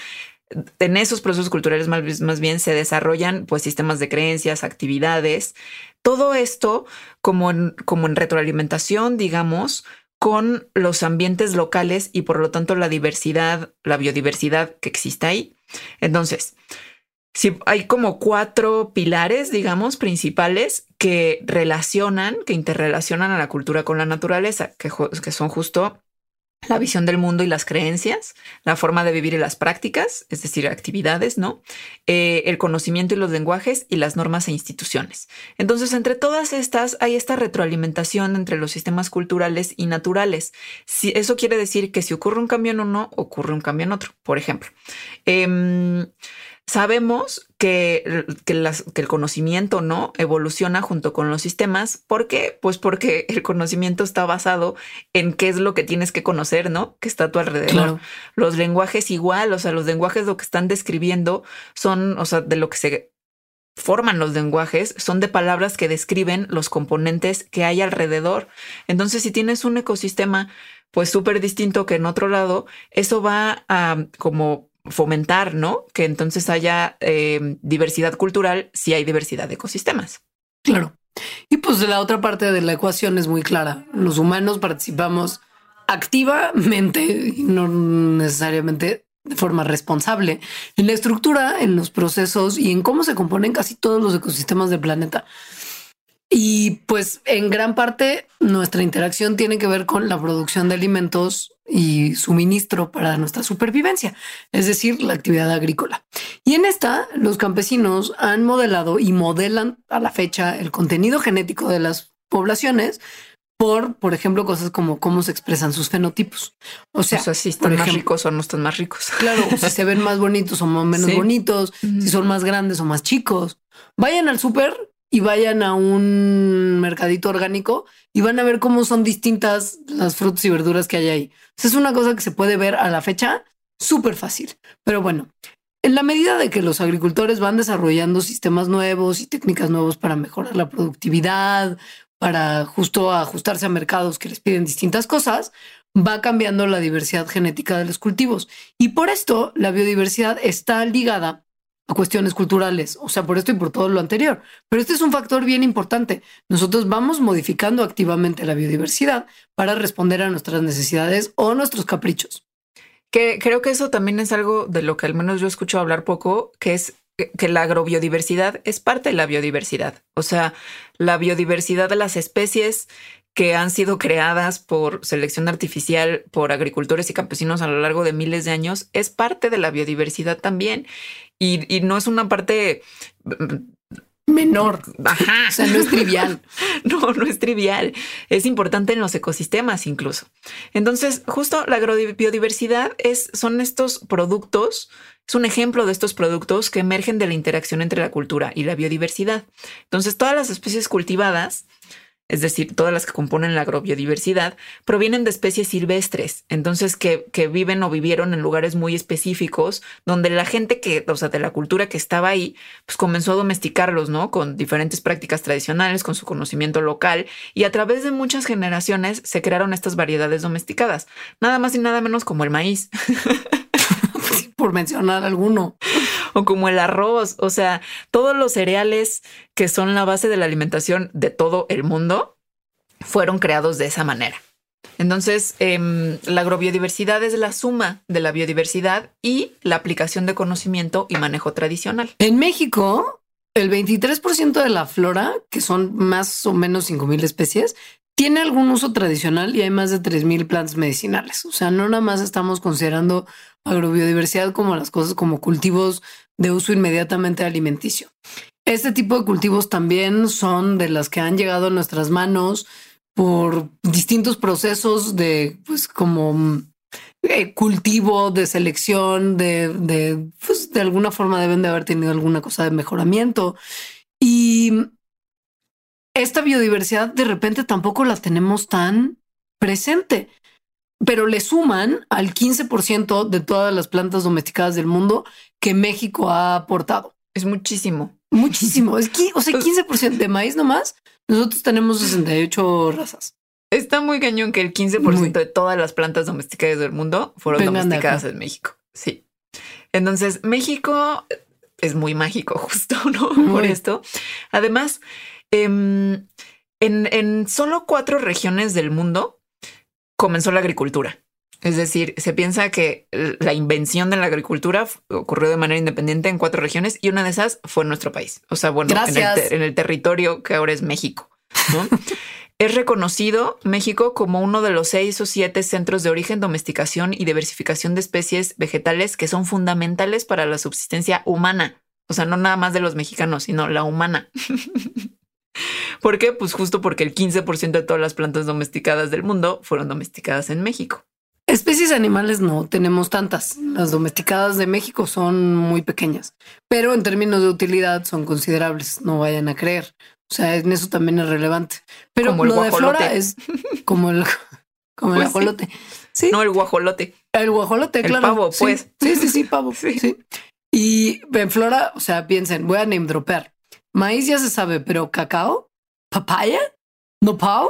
en esos procesos culturales más, más bien se desarrollan pues sistemas de creencias, actividades, todo esto como en, como en retroalimentación, digamos, con los ambientes locales y por lo tanto la diversidad, la biodiversidad que existe ahí. Entonces, si hay como cuatro pilares, digamos, principales que relacionan, que interrelacionan a la cultura con la naturaleza, que, son justo la visión del mundo y las creencias, la forma de vivir y las prácticas, es decir, actividades, ¿no? Eh, el conocimiento y los lenguajes y las normas e instituciones. Entonces, entre todas estas hay esta retroalimentación entre los sistemas culturales y naturales. Si, eso quiere decir que si ocurre un cambio en uno, ocurre un cambio en otro. Por ejemplo, eh, Sabemos que, el conocimiento no evoluciona junto con los sistemas. ¿Por qué? Pues porque el conocimiento está basado en qué es lo que tienes que conocer, ¿no? Que está a tu alrededor. Los lenguajes igual, o sea, los lenguajes lo que están describiendo son, o sea, de lo que se forman los lenguajes son de palabras que describen los componentes que hay alrededor. Entonces, si tienes un ecosistema pues súper distinto que en otro lado, eso va a como fomentar, ¿no? Que entonces haya eh, diversidad cultural si hay diversidad de ecosistemas. Claro. Y pues la otra parte de la ecuación es muy clara. Los humanos participamos activamente y no necesariamente de forma responsable en la estructura, en los procesos y en cómo se componen casi todos los ecosistemas del planeta. Y pues en gran parte nuestra interacción tiene que ver con la producción de alimentos y suministro para nuestra supervivencia, es decir, la actividad agrícola. Y en esta, los campesinos han modelado y modelan a la fecha el contenido genético de las poblaciones por, por ejemplo, cosas como cómo se expresan sus fenotipos. O sea, si están más ricos o no están más ricos. Claro, si se ven más bonitos o menos bonitos, si son más grandes o más chicos. Vayan al súper y vayan a un mercadito orgánico y van a ver cómo son distintas las frutas y verduras que hay ahí. es una cosa que se puede ver a la fecha súper fácil. Pero bueno, en la medida de que los agricultores van desarrollando sistemas nuevos y técnicas nuevos para mejorar la productividad, para justo ajustarse a mercados que les piden distintas cosas, va cambiando la diversidad genética de los cultivos. Y por esto la biodiversidad está ligada a cuestiones culturales, o sea, por esto y por todo lo anterior. Pero este es un factor bien importante. Nosotros vamos modificando activamente la biodiversidad para responder a nuestras necesidades o nuestros caprichos. Que creo que eso también es algo de lo que al menos yo escucho hablar poco, que es que la agrobiodiversidad es parte de la biodiversidad. O sea, la biodiversidad de las especies que han sido creadas por selección artificial por agricultores y campesinos a lo largo de miles de años es parte de la biodiversidad también. Y, y no es una parte menor. Ajá. O sea, no es trivial. no, no es trivial. Es importante en los ecosistemas incluso. Entonces, justo la agrobiodiversidad es, son estos productos, es un ejemplo de estos productos que emergen de la interacción entre la cultura y la biodiversidad. Entonces, todas las especies cultivadas es decir, todas las que componen la agrobiodiversidad, provienen de especies silvestres, entonces que, viven o vivieron en lugares muy específicos, donde la gente que, o sea, de la cultura que estaba ahí, pues comenzó a domesticarlos, ¿no? Con diferentes prácticas tradicionales, con su conocimiento local, y a través de muchas generaciones se crearon estas variedades domesticadas, nada más y nada menos como el maíz. Por mencionar alguno o como el arroz, o sea, todos los cereales que son la base de la alimentación de todo el mundo fueron creados de esa manera. Entonces, em, la agrobiodiversidad es la suma de la biodiversidad y la aplicación de conocimiento y manejo tradicional. En México, el 23% de la flora, que son más o menos 5.000 especies, tiene algún uso tradicional y hay más de 3.000 plantas medicinales. O sea, no nada más estamos considerando agrobiodiversidad como las cosas como cultivos de uso inmediatamente alimenticio. Este tipo de cultivos también son de las que han llegado a nuestras manos por distintos procesos de, pues, como eh, cultivo, de selección, de, de, pues, de alguna forma deben de haber tenido alguna cosa de mejoramiento. Y esta biodiversidad de repente tampoco la tenemos tan presente pero le suman al 15% de todas las plantas domesticadas del mundo que México ha aportado. Es muchísimo. Muchísimo. Es que, o sea, 15% de maíz nomás. Nosotros tenemos 68 razas. Está muy cañón que el 15% de todas las plantas domesticadas del mundo fueron domesticadas en México. Sí. Entonces, México es muy mágico, justo, ¿no? Por esto. Además, em, en, en solo cuatro regiones del mundo comenzó la agricultura. Es decir, se piensa que la invención de la agricultura ocurrió de manera independiente en cuatro regiones y una de esas fue en nuestro país. O sea, bueno, en el, territorio que ahora es México. es reconocido México como uno de los seis o siete centros de origen, domesticación y diversificación de especies vegetales que son fundamentales para la subsistencia humana. O sea, no nada más de los mexicanos, sino la humana. ¿Por qué? Pues justo porque el 15% de todas las plantas domesticadas del mundo fueron domesticadas en México. Especies animales no tenemos tantas. Las domesticadas de México son muy pequeñas, pero en términos de utilidad son considerables. No vayan a creer. O sea, en eso también es relevante. Pero como lo de flora es como el, como el pues ajolote. Sí. No, el guajolote. El guajolote, el claro. pavo, pues. Sí, sí, sí, pavo. sí. Y en flora, o sea, piensen, voy a name dropear. Maíz ya se sabe, pero cacao, papaya, nopal,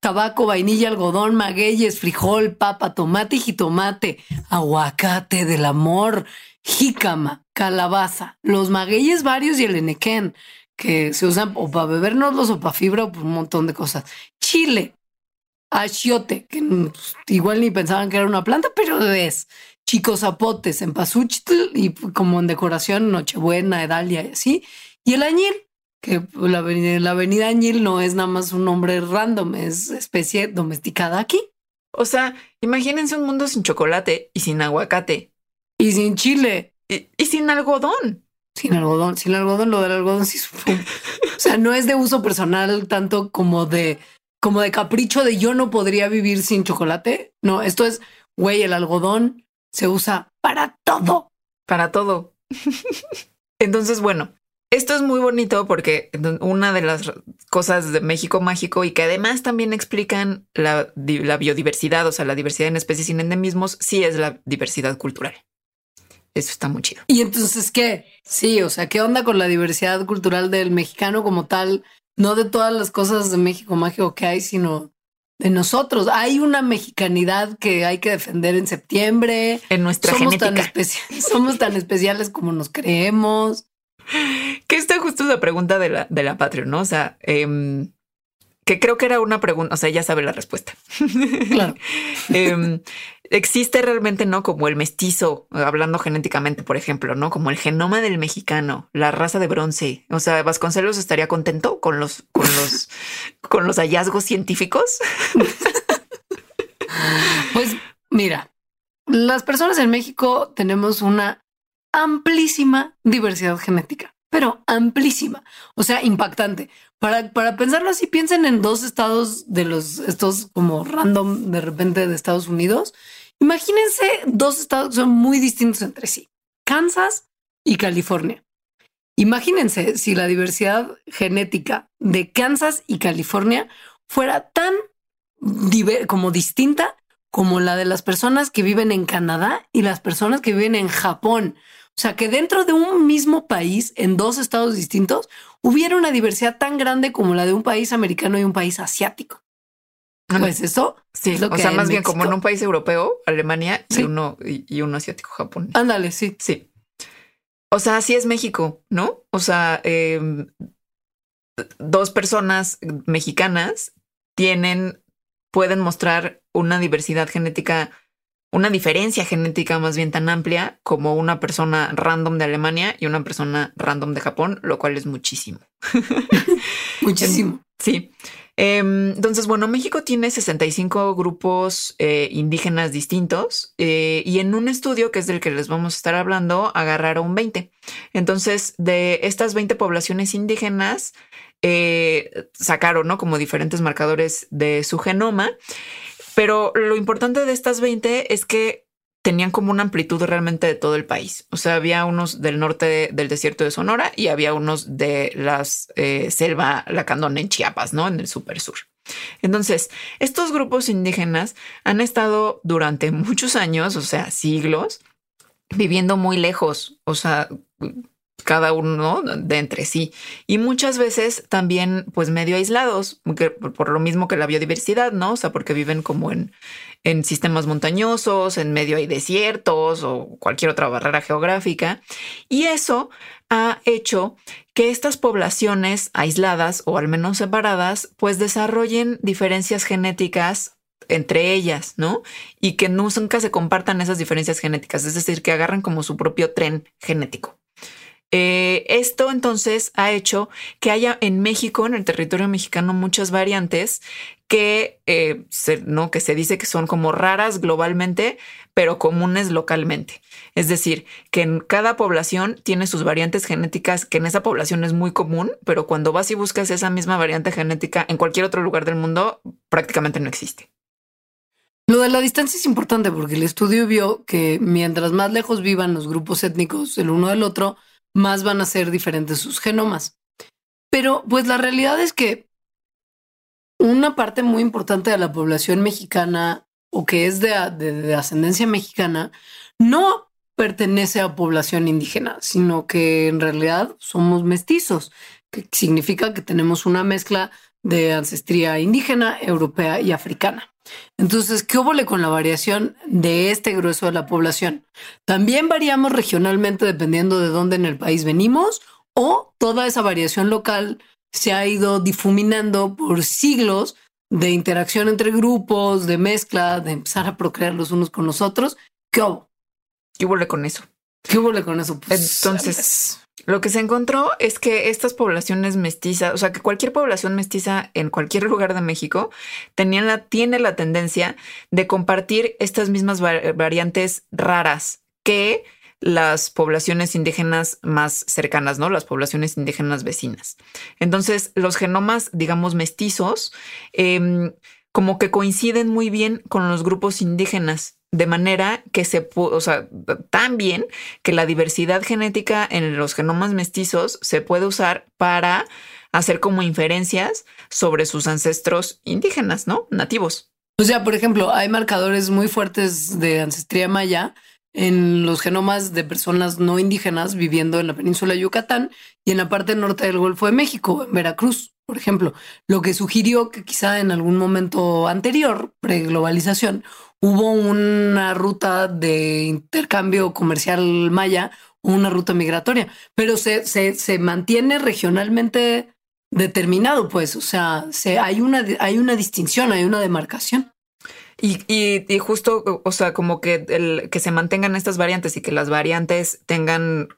tabaco, vainilla, algodón, magueyes, frijol, papa, tomate y jitomate, aguacate del amor, jícama, calabaza, los magueyes varios y el enequén, que se usan o para bebernos o para fibra o un montón de cosas. Chile, achiote, que igual ni pensaban que era una planta, pero es. Chicos zapotes en pasuchitl y como en decoración, Nochebuena, Edalia y así. Y el añil, que la avenida, la avenida Añil no es nada más un nombre random, es especie domesticada aquí. O sea, imagínense un mundo sin chocolate y sin aguacate. Y sin chile. Y, sin algodón. Sin algodón, sin algodón, lo del algodón sí. o sea, no es de uso personal tanto como de, como de capricho de yo no podría vivir sin chocolate. No, esto es, güey, el algodón se usa para todo. Para todo. Entonces, bueno, esto es muy bonito porque una de las cosas de México mágico y que además también explican la, biodiversidad, o sea, la diversidad en especies sin endemismos, sí es la diversidad cultural. Eso está muy chido. Y entonces, ¿qué? Sí, o sea, ¿qué onda con la diversidad cultural del mexicano como tal? No de todas las cosas de México mágico que hay, sino de nosotros. Hay una mexicanidad que hay que defender en septiembre. En nuestra somos Tan somos tan especiales como nos creemos. Que esta justo la pregunta de la, de la Patreon, ¿no? O sea, em, que creo que era una pregunta, o sea, ya sabe la respuesta. Claro. Em, existe realmente, ¿no? Como el mestizo, hablando genéticamente, por ejemplo, ¿no? Como el genoma del mexicano, la raza de bronce. O sea, Vasconcelos estaría contento con los, con los, con los hallazgos científicos. Pues mira, las personas en México tenemos una amplísima diversidad genética, pero amplísima, o sea, impactante. Para, para pensarlo así, piensen en dos estados de los, estos como random de repente de Estados Unidos. Imagínense dos estados que son muy distintos entre sí, Kansas y California. Imagínense si la diversidad genética de Kansas y California fuera tan como distinta como la de las personas que viven en Canadá y las personas que viven en Japón. O sea, que dentro de un mismo país, en dos estados distintos, hubiera una diversidad tan grande como la de un país americano y un país asiático. Pues eso sí, es lo o sea, más bien como en un país europeo, Alemania y uno y, uno asiático, Japón. Ándale, sí. Sí. O sea, así es México, ¿no? O sea, em, dos personas mexicanas tienen, pueden mostrar una diversidad genética una diferencia genética más bien tan amplia como una persona random de Alemania y una persona random de Japón, lo cual es muchísimo. muchísimo. Sí. Em, entonces, bueno, México tiene 65 grupos eh, indígenas distintos eh, y en un estudio que es del que les vamos a estar hablando, agarraron 20. Entonces, de estas 20 poblaciones indígenas, eh, sacaron, ¿no? Como diferentes marcadores de su genoma pero lo importante de estas 20 es que tenían como una amplitud realmente de todo el país. O sea, había unos del norte del desierto de Sonora y había unos de las eh, selva lacandona en Chiapas, ¿no? En el super sur. Entonces, estos grupos indígenas han estado durante muchos años, o sea, siglos, viviendo muy lejos, o sea, cada uno de entre sí y muchas veces también pues medio aislados por lo mismo que la biodiversidad, ¿no? O sea, porque viven como en, en sistemas montañosos, en medio hay desiertos o cualquier otra barrera geográfica y eso ha hecho que estas poblaciones aisladas o al menos separadas pues desarrollen diferencias genéticas entre ellas, ¿no? Y que nunca se compartan esas diferencias genéticas, es decir, que agarran como su propio tren genético. Eh, esto entonces ha hecho que haya en México, en el territorio mexicano, muchas variantes que, eh, ¿no? que se dice que son como raras globalmente, pero comunes localmente. Es decir, que en cada población tiene sus variantes genéticas, que en esa población es muy común, pero cuando vas y buscas esa misma variante genética en cualquier otro lugar del mundo, prácticamente no existe. Lo de la distancia es importante porque el estudio vio que mientras más lejos vivan los grupos étnicos el uno del otro, más van a ser diferentes sus genomas. Pero pues la realidad es que una parte muy importante de la población mexicana o que es de, ascendencia mexicana no pertenece a población indígena, sino que en realidad somos mestizos, que significa que tenemos una mezcla de ancestría indígena, europea y africana. Entonces, ¿qué óvole con la variación de este grueso de la población? También variamos regionalmente dependiendo de dónde en el país venimos o toda esa variación local se ha ido difuminando por siglos de interacción entre grupos, de mezcla, de empezar a procrear los unos con los otros. ¿Qué hubo? ¿Qué hubo con eso? ¿Qué hubo con eso? Pues, Entonces, lo que se encontró es que estas poblaciones mestizas, o sea, que cualquier población mestiza en cualquier lugar de México tenían la, tiene la tendencia de compartir estas mismas variantes raras que las poblaciones indígenas más cercanas, ¿no? Las poblaciones indígenas vecinas. Entonces, los genomas, digamos, mestizos, em, como que coinciden muy bien con los grupos indígenas de manera que se o sea, tan bien que la diversidad genética en los genomas mestizos se puede usar para hacer como inferencias sobre sus ancestros indígenas, ¿no? Nativos. O sea, por ejemplo, hay marcadores muy fuertes de ancestría maya en los genomas de personas no indígenas viviendo en la península de Yucatán y en la parte norte del Golfo de México, en Veracruz, por ejemplo, lo que sugirió que quizá en algún momento anterior, pre-globalización, hubo una ruta de intercambio comercial maya, una ruta migratoria, pero se, se, se mantiene regionalmente determinado, pues, o sea, se, hay, una, hay una distinción, hay una demarcación. Y, y, y, justo, o sea, como que el, que se mantengan estas variantes y que las variantes tengan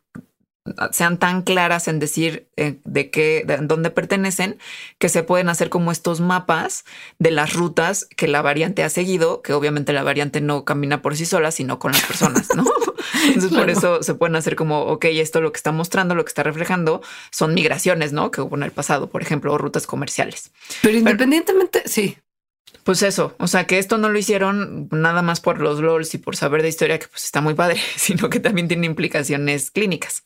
sean tan claras en decir eh, de qué, de dónde pertenecen, que se pueden hacer como estos mapas de las rutas que la variante ha seguido, que obviamente la variante no camina por sí sola, sino con las personas, ¿no? Entonces por eso se pueden hacer como, ok, esto lo que está mostrando, lo que está reflejando son migraciones, ¿no? Que hubo en el pasado, por ejemplo, o rutas comerciales. Pero independientemente, sí. Pues eso, o sea que esto no lo hicieron nada más por los LOLs y por saber de historia, que pues está muy padre, sino que también tiene implicaciones clínicas.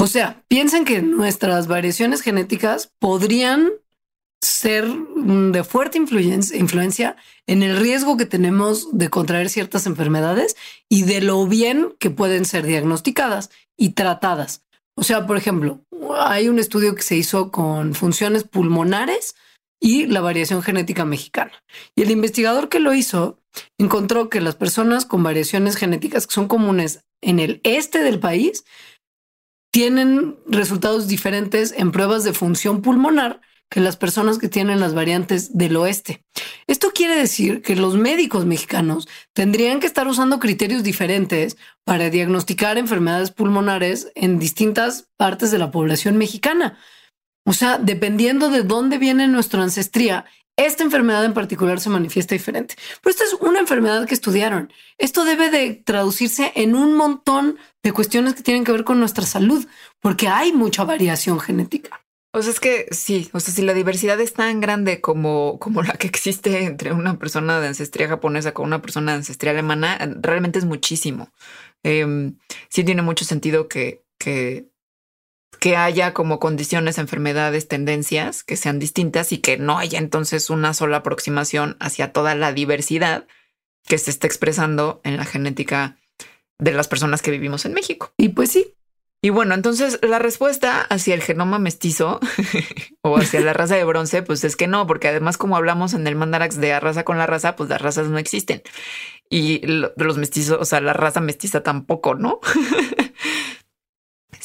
O sea, piensen que nuestras variaciones genéticas podrían ser de fuerte influencia, en el riesgo que tenemos de contraer ciertas enfermedades y de lo bien que pueden ser diagnosticadas y tratadas. O sea, por ejemplo, hay un estudio que se hizo con funciones pulmonares y la variación genética mexicana. Y el investigador que lo hizo encontró que las personas con variaciones genéticas que son comunes en el este del país tienen resultados diferentes en pruebas de función pulmonar que las personas que tienen las variantes del oeste. Esto quiere decir que los médicos mexicanos tendrían que estar usando criterios diferentes para diagnosticar enfermedades pulmonares en distintas partes de la población mexicana. O sea, dependiendo de dónde viene nuestra ancestría, esta enfermedad en particular se manifiesta diferente. Pero esta es una enfermedad que estudiaron. Esto debe de traducirse en un montón de cuestiones que tienen que ver con nuestra salud, porque hay mucha variación genética. O sea, es que sí, o sea, si la diversidad es tan grande como, como la que existe entre una persona de ancestría japonesa con una persona de ancestría alemana, realmente es muchísimo. Eh, sí tiene mucho sentido que, que que haya como condiciones, enfermedades, tendencias que sean distintas y que no haya entonces una sola aproximación hacia toda la diversidad que se está expresando en la genética de las personas que vivimos en México. Y pues sí. Y bueno, entonces la respuesta hacia el genoma mestizo o hacia la raza de bronce, pues es que no, porque además como hablamos en el mandarax de raza con la raza, pues las razas no existen. Y los mestizos, o sea, la raza mestiza tampoco, ¿no?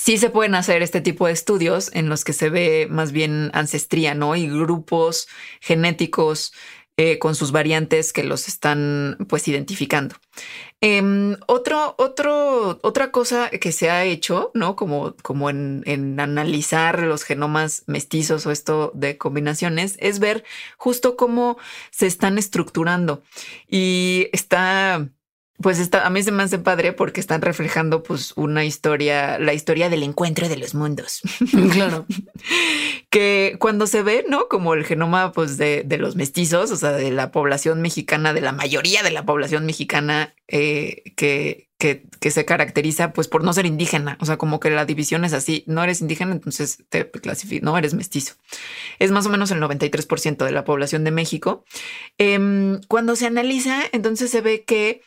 sí se pueden hacer este tipo de estudios en los que se ve más bien ancestría, ¿no? Y grupos genéticos eh, con sus variantes que los están pues identificando. Em, otro, otro, otra cosa que se ha hecho, ¿no? Como, como en, en, analizar los genomas mestizos o esto de combinaciones, es ver justo cómo se están estructurando. Y está pues está, a mí se me hace padre porque están reflejando pues una historia, la historia del encuentro de los mundos. Claro. que cuando se ve, ¿no? Como el genoma pues de, de, los mestizos, o sea, de la población mexicana, de la mayoría de la población mexicana eh, que, que, que, se caracteriza pues por no ser indígena. O sea, como que la división es así, no eres indígena, entonces te clasificas, no eres mestizo. Es más o menos el 93% de la población de México. Eh, cuando se analiza, entonces se ve que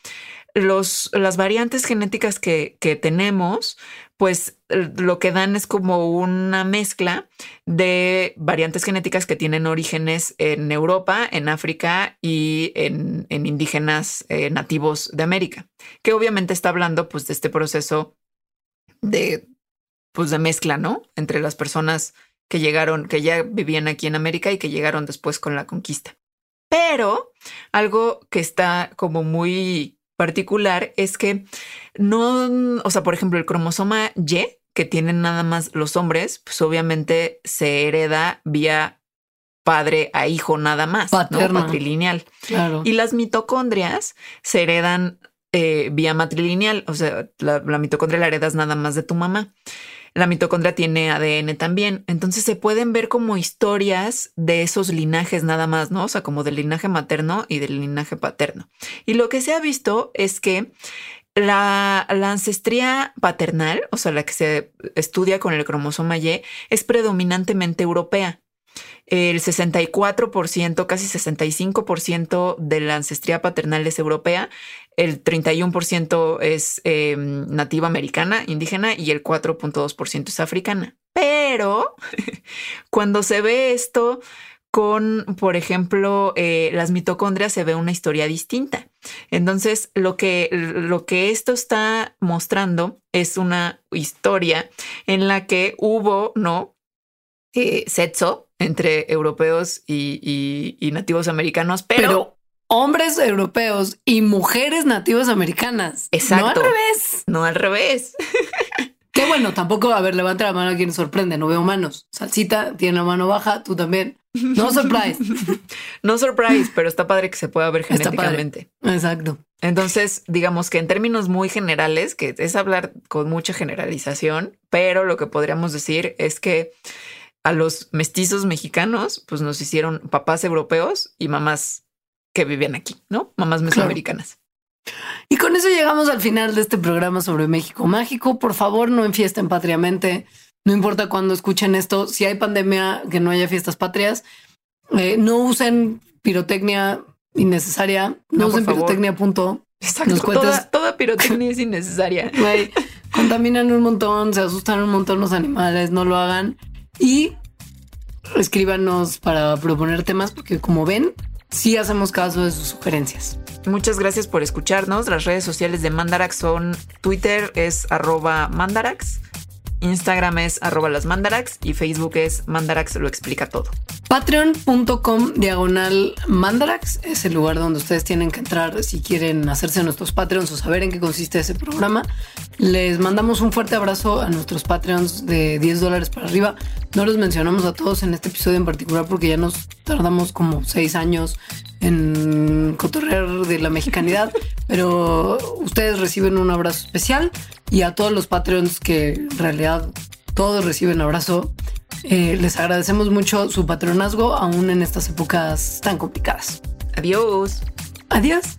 los, las variantes genéticas que, que tenemos, pues lo que dan es como una mezcla de variantes genéticas que tienen orígenes en Europa, en África y en, en indígenas eh, nativos de América, que obviamente está hablando pues de este proceso de, pues, de mezcla, ¿no? Entre las personas que llegaron, que ya vivían aquí en América y que llegaron después con la conquista. Pero algo que está como muy particular es que no, o sea, por ejemplo, el cromosoma Y que tienen nada más los hombres, pues obviamente se hereda vía padre a hijo nada más, Paterno. ¿no? Patrilineal. Claro. Y las mitocondrias se heredan eh, vía matrilineal, o sea, la, la mitocondria la heredas nada más de tu mamá la mitocondria tiene ADN también. Entonces se pueden ver como historias de esos linajes nada más, ¿no? O sea, como del linaje materno y del linaje paterno. Y lo que se ha visto es que la, la, ancestría paternal, o sea, la que se estudia con el cromosoma Y, es predominantemente europea. El 64%, casi 65% de la ancestría paternal es europea, el 31% es eh, nativa americana, indígena, y el 4.2% es africana. Pero cuando se ve esto con, por ejemplo, eh, las mitocondrias, se ve una historia distinta. Entonces, lo que, lo que esto está mostrando es una historia en la que hubo, ¿no? eh, sexo entre europeos y, y- nativos americanos, Pero hombres europeos y mujeres nativas americanas. Exacto. No al revés. no al revés. Qué bueno, tampoco, a ver, levanta la mano a quien sorprende, no veo manos. Salsita tiene la mano baja, tú también. No surprise. No surprise, pero está padre que se pueda ver genéticamente. Exacto. Entonces, digamos que en términos muy generales, que es hablar con mucha generalización, pero lo que podríamos decir es que a los mestizos mexicanos, pues nos hicieron papás europeos y mamás que vivían aquí, ¿no? Mamás mesoamericanas. Y con eso llegamos al final de este programa sobre México Mágico. Por favor, no enfiesten patriamente. No importa cuándo escuchen esto. Si hay pandemia, que no haya fiestas patrias. Eh, no usen pirotecnia innecesaria. No, No, por usen favor. pirotecnia, punto. Exacto. Nos Toda, toda pirotecnia es innecesaria. Güey, contaminan un montón, se asustan un montón los animales, no lo hagan. Y escríbanos para proponer temas, porque como ven, sí hacemos caso de sus sugerencias. Muchas gracias por escucharnos. Las redes sociales de Mandarax son Twitter es arroba Mandarax, Instagram es arroba las Mandarax y Facebook es Mandarax lo explica todo. Patreon.com diagonal Mandarax es el lugar donde ustedes tienen que entrar si quieren hacerse nuestros Patreons o saber en qué consiste ese programa. Les mandamos un fuerte abrazo a nuestros Patreons de 10 dólares para arriba. No los mencionamos a todos en este episodio en particular porque ya nos tardamos como 6 años en cotorrear de la mexicanidad, pero ustedes reciben un abrazo especial y a todos los Patreons que en realidad todos reciben abrazo. Eh, les agradecemos mucho su patronazgo, aún en estas épocas tan complicadas. Adiós. Adiós.